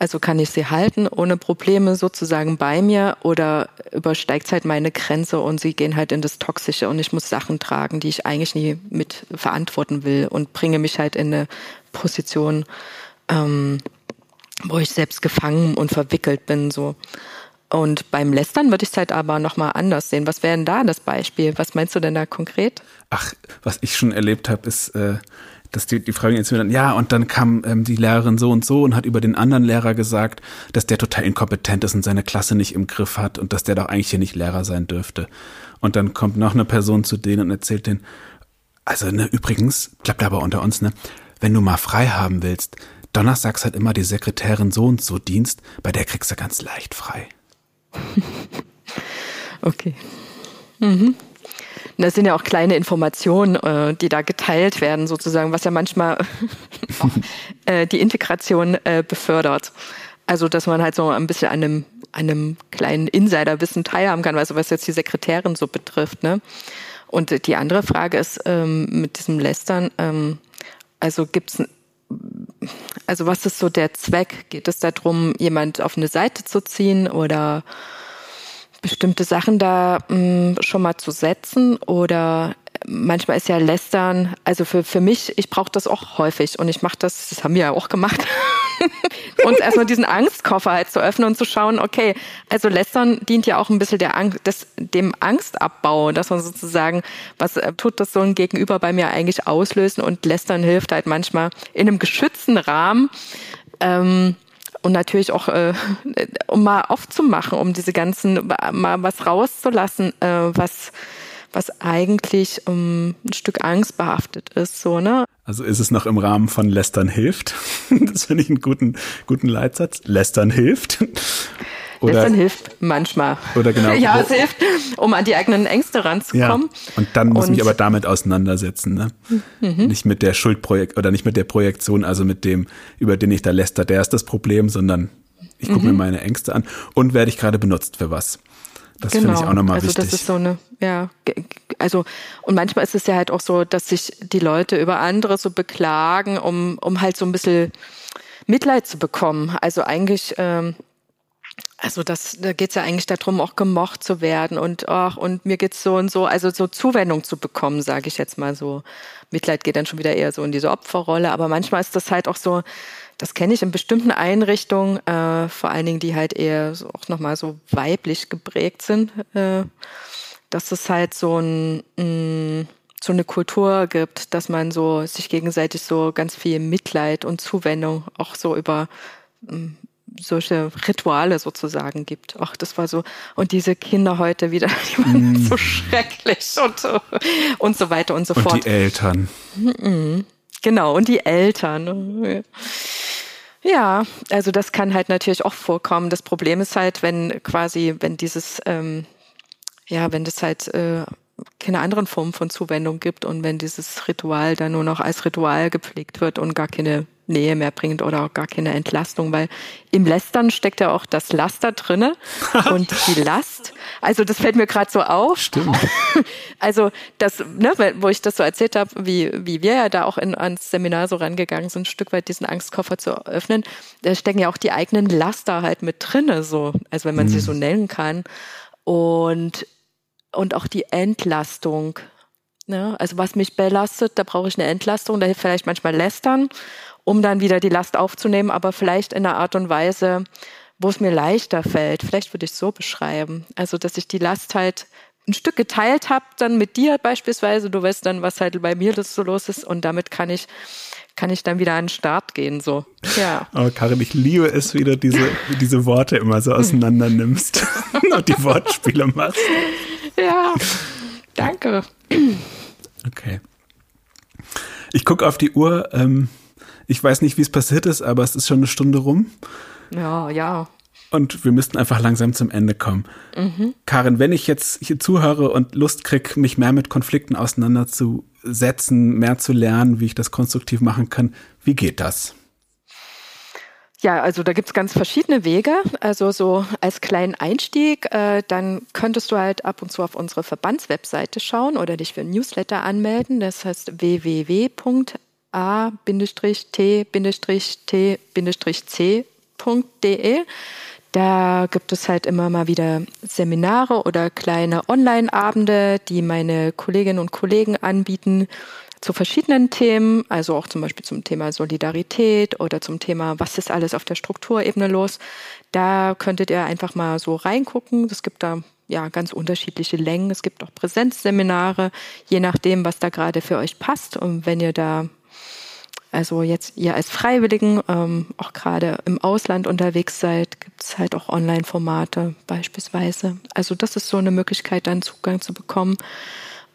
Speaker 4: also kann ich sie halten ohne Probleme sozusagen bei mir oder übersteigt halt meine Grenze und sie gehen halt in das Toxische und ich muss Sachen tragen, die ich eigentlich nie mit verantworten will und bringe mich halt in eine Position, ähm, wo ich selbst gefangen und verwickelt bin, so. Und beim Lästern würde ich es halt aber nochmal anders sehen. Was wäre denn da das Beispiel? Was meinst du denn da konkret?
Speaker 2: Ach, was ich schon erlebt habe, ist, äh, dass die, die Frau jetzt dann, ja, und dann kam ähm, die Lehrerin so und so und hat über den anderen Lehrer gesagt, dass der total inkompetent ist und seine Klasse nicht im Griff hat und dass der doch eigentlich hier nicht Lehrer sein dürfte. Und dann kommt noch eine Person zu denen und erzählt denen, also ne, übrigens, bleibt aber unter uns, ne, wenn du mal frei haben willst, donnerstags hat immer die Sekretärin so und so Dienst, bei der kriegst du ganz leicht frei. [laughs]
Speaker 4: okay. Mhm. Das sind ja auch kleine Informationen, äh, die da geteilt werden, sozusagen, was ja manchmal [laughs] äh, die Integration äh, befördert. Also, dass man halt so ein bisschen an einem, einem kleinen Insiderwissen teilhaben kann, also was jetzt die Sekretärin so betrifft. Ne? Und die andere Frage ist ähm, mit diesem Lästern, ähm, also gibt's also was ist so der Zweck? Geht es darum, jemand auf eine Seite zu ziehen oder bestimmte Sachen da mh, mm, schon mal zu setzen oder manchmal ist ja Lästern, also für, für mich, ich brauche das auch häufig und ich mache das, das haben wir ja auch gemacht, [laughs] uns erstmal diesen Angstkoffer halt zu öffnen und zu schauen, okay, also Lästern dient ja auch ein bisschen der Angst, des, dem Angstabbau, dass man sozusagen, was äh, tut das so ein Gegenüber bei mir eigentlich auslösen und Lästern hilft halt manchmal in einem geschützten Rahmen, ähm, und natürlich auch, äh, [laughs] um mal aufzumachen, um diese ganzen, mal was rauszulassen, äh, was was eigentlich um, ein Stück angstbehaftet ist, so, ne?
Speaker 2: Also ist es noch im Rahmen von Lästern hilft? [laughs] das finde ich einen guten, guten Leitsatz. Lästern hilft.
Speaker 4: Oder, Lästern hilft manchmal.
Speaker 2: Oder genau. [laughs]
Speaker 4: ja, es hilft, um an die eigenen Ängste ranzukommen.
Speaker 2: Ja, und dann muss ich mich aber damit auseinandersetzen, ne? Mhm. Nicht mit der Schuldprojekt oder nicht mit der Projektion, also mit dem, über den ich da läster, der ist das Problem, sondern ich gucke mhm. mir meine Ängste an und werde ich gerade benutzt für was. Das genau. finde ich auch nochmal
Speaker 4: also
Speaker 2: wichtig.
Speaker 4: Das ist so eine, ja, also und manchmal ist es ja halt auch so, dass sich die Leute über andere so beklagen, um, um halt so ein bisschen Mitleid zu bekommen. Also eigentlich, ähm, also das, da geht's ja eigentlich darum, auch gemocht zu werden und ach, und mir geht's so und so, also so Zuwendung zu bekommen, sage ich jetzt mal so. Mitleid geht dann schon wieder eher so in diese Opferrolle, aber manchmal ist das halt auch so, das kenne ich in bestimmten Einrichtungen, äh, vor allen Dingen, die halt eher so, auch nochmal so weiblich geprägt sind, äh, dass es halt so ein mh, so eine Kultur gibt, dass man so sich gegenseitig so ganz viel Mitleid und Zuwendung auch so über mh, solche Rituale sozusagen gibt. Ach, das war so, und diese Kinder heute wieder, [laughs] die waren mm. so schrecklich und, und so weiter und so
Speaker 2: und
Speaker 4: fort.
Speaker 2: Und die Eltern.
Speaker 4: Genau, und die Eltern. Ja, also das kann halt natürlich auch vorkommen. Das Problem ist halt, wenn quasi, wenn dieses, ähm, ja, wenn das halt äh, keine anderen Formen von Zuwendung gibt und wenn dieses Ritual dann nur noch als Ritual gepflegt wird und gar keine Nähe mehr bringt oder auch gar keine Entlastung, weil im Lästern steckt ja auch das Laster drinne [laughs] und die Last. Also das fällt mir gerade so auf.
Speaker 2: Stimmt. [laughs]
Speaker 4: Also das, ne, wo ich das so erzählt habe, wie, wie wir ja da auch in, ans Seminar so rangegangen sind, ein Stück weit diesen Angstkoffer zu öffnen, da stecken ja auch die eigenen Laster halt mit drinne, so, also wenn man mhm. sie so nennen kann. Und und auch die Entlastung. Ne? Also was mich belastet, da brauche ich eine Entlastung, da hilft vielleicht manchmal lästern, um dann wieder die Last aufzunehmen, aber vielleicht in einer Art und Weise, wo es mir leichter fällt. Vielleicht würde ich es so beschreiben. Also, dass ich die Last halt ein Stück geteilt habe, dann mit dir beispielsweise. Du weißt dann, was halt bei mir das so los ist und damit kann ich kann ich dann wieder an den Start gehen, so. Ja.
Speaker 2: Aber Karin, ich liebe es, wie du diese, diese Worte immer so auseinander nimmst [laughs] und die Wortspiele machst.
Speaker 4: Ja, danke.
Speaker 2: Okay. Ich gucke auf die Uhr. Ähm, ich weiß nicht, wie es passiert ist, aber es ist schon eine Stunde rum.
Speaker 4: Ja, ja.
Speaker 2: Und wir müssten einfach langsam zum Ende kommen. Mhm. Karin, wenn ich jetzt hier zuhöre und Lust kriege, mich mehr mit Konflikten auseinanderzusetzen, mehr zu lernen, wie ich das konstruktiv machen kann, wie geht das?
Speaker 4: Ja, also da gibt's ganz verschiedene Wege. Also so als kleinen Einstieg, äh, dann könntest du halt ab und zu auf unsere Verbandswebseite schauen oder dich für ein Newsletter anmelden. Das heißt www.a-t-t-c.de. Da gibt es halt immer mal wieder Seminare oder kleine Online-Abende, die meine Kolleginnen und Kollegen anbieten zu verschiedenen Themen, also auch zum Beispiel zum Thema Solidarität oder zum Thema, was ist alles auf der Strukturebene los. Da könntet ihr einfach mal so reingucken. Es gibt da ja ganz unterschiedliche Längen. Es gibt auch Präsenzseminare, je nachdem, was da gerade für euch passt. Und wenn ihr da also jetzt ihr als Freiwilligen ähm, auch gerade im Ausland unterwegs seid, gibt es halt auch Online-Formate beispielsweise. Also das ist so eine Möglichkeit, dann Zugang zu bekommen.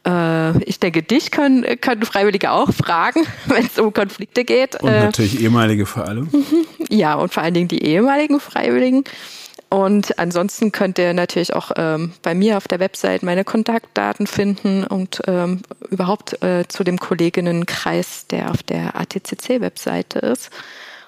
Speaker 4: Äh, ich denke, dich können, können Freiwillige auch fragen, [laughs] wenn es um Konflikte geht.
Speaker 2: Und äh, natürlich ehemalige vor allem. [laughs]
Speaker 4: Ja, und vor allen Dingen die ehemaligen Freiwilligen. Und ansonsten könnt ihr natürlich auch ähm, bei mir auf der Website meine Kontaktdaten finden und ähm, überhaupt äh, zu dem Kolleginnenkreis, der auf der ATCC-Webseite ist.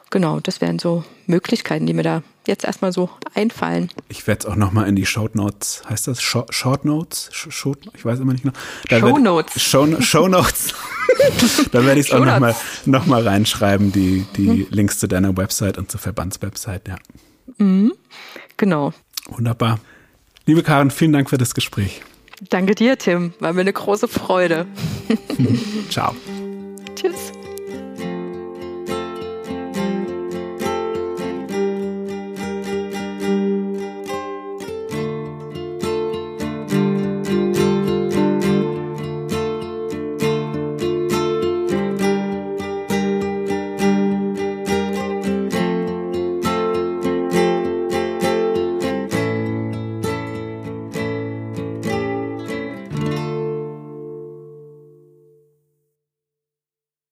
Speaker 4: Genau, das wären so Möglichkeiten, die mir da jetzt erstmal so einfallen.
Speaker 2: Ich werde es auch nochmal in die Short Notes, heißt das Short, Short Notes? Short, ich weiß immer nicht genau.
Speaker 4: Da Show Notes.
Speaker 2: Show, Show Notes. da werde ich es auch nochmal noch mal reinschreiben, die, die mhm. Links zu deiner Website und zur Verbandswebsite, ja.
Speaker 4: Mhm. Genau.
Speaker 2: Wunderbar. Liebe Karin, vielen Dank für das Gespräch.
Speaker 4: Danke dir, Tim. War mir eine große Freude. [laughs]
Speaker 2: Ciao.
Speaker 4: Tschüss.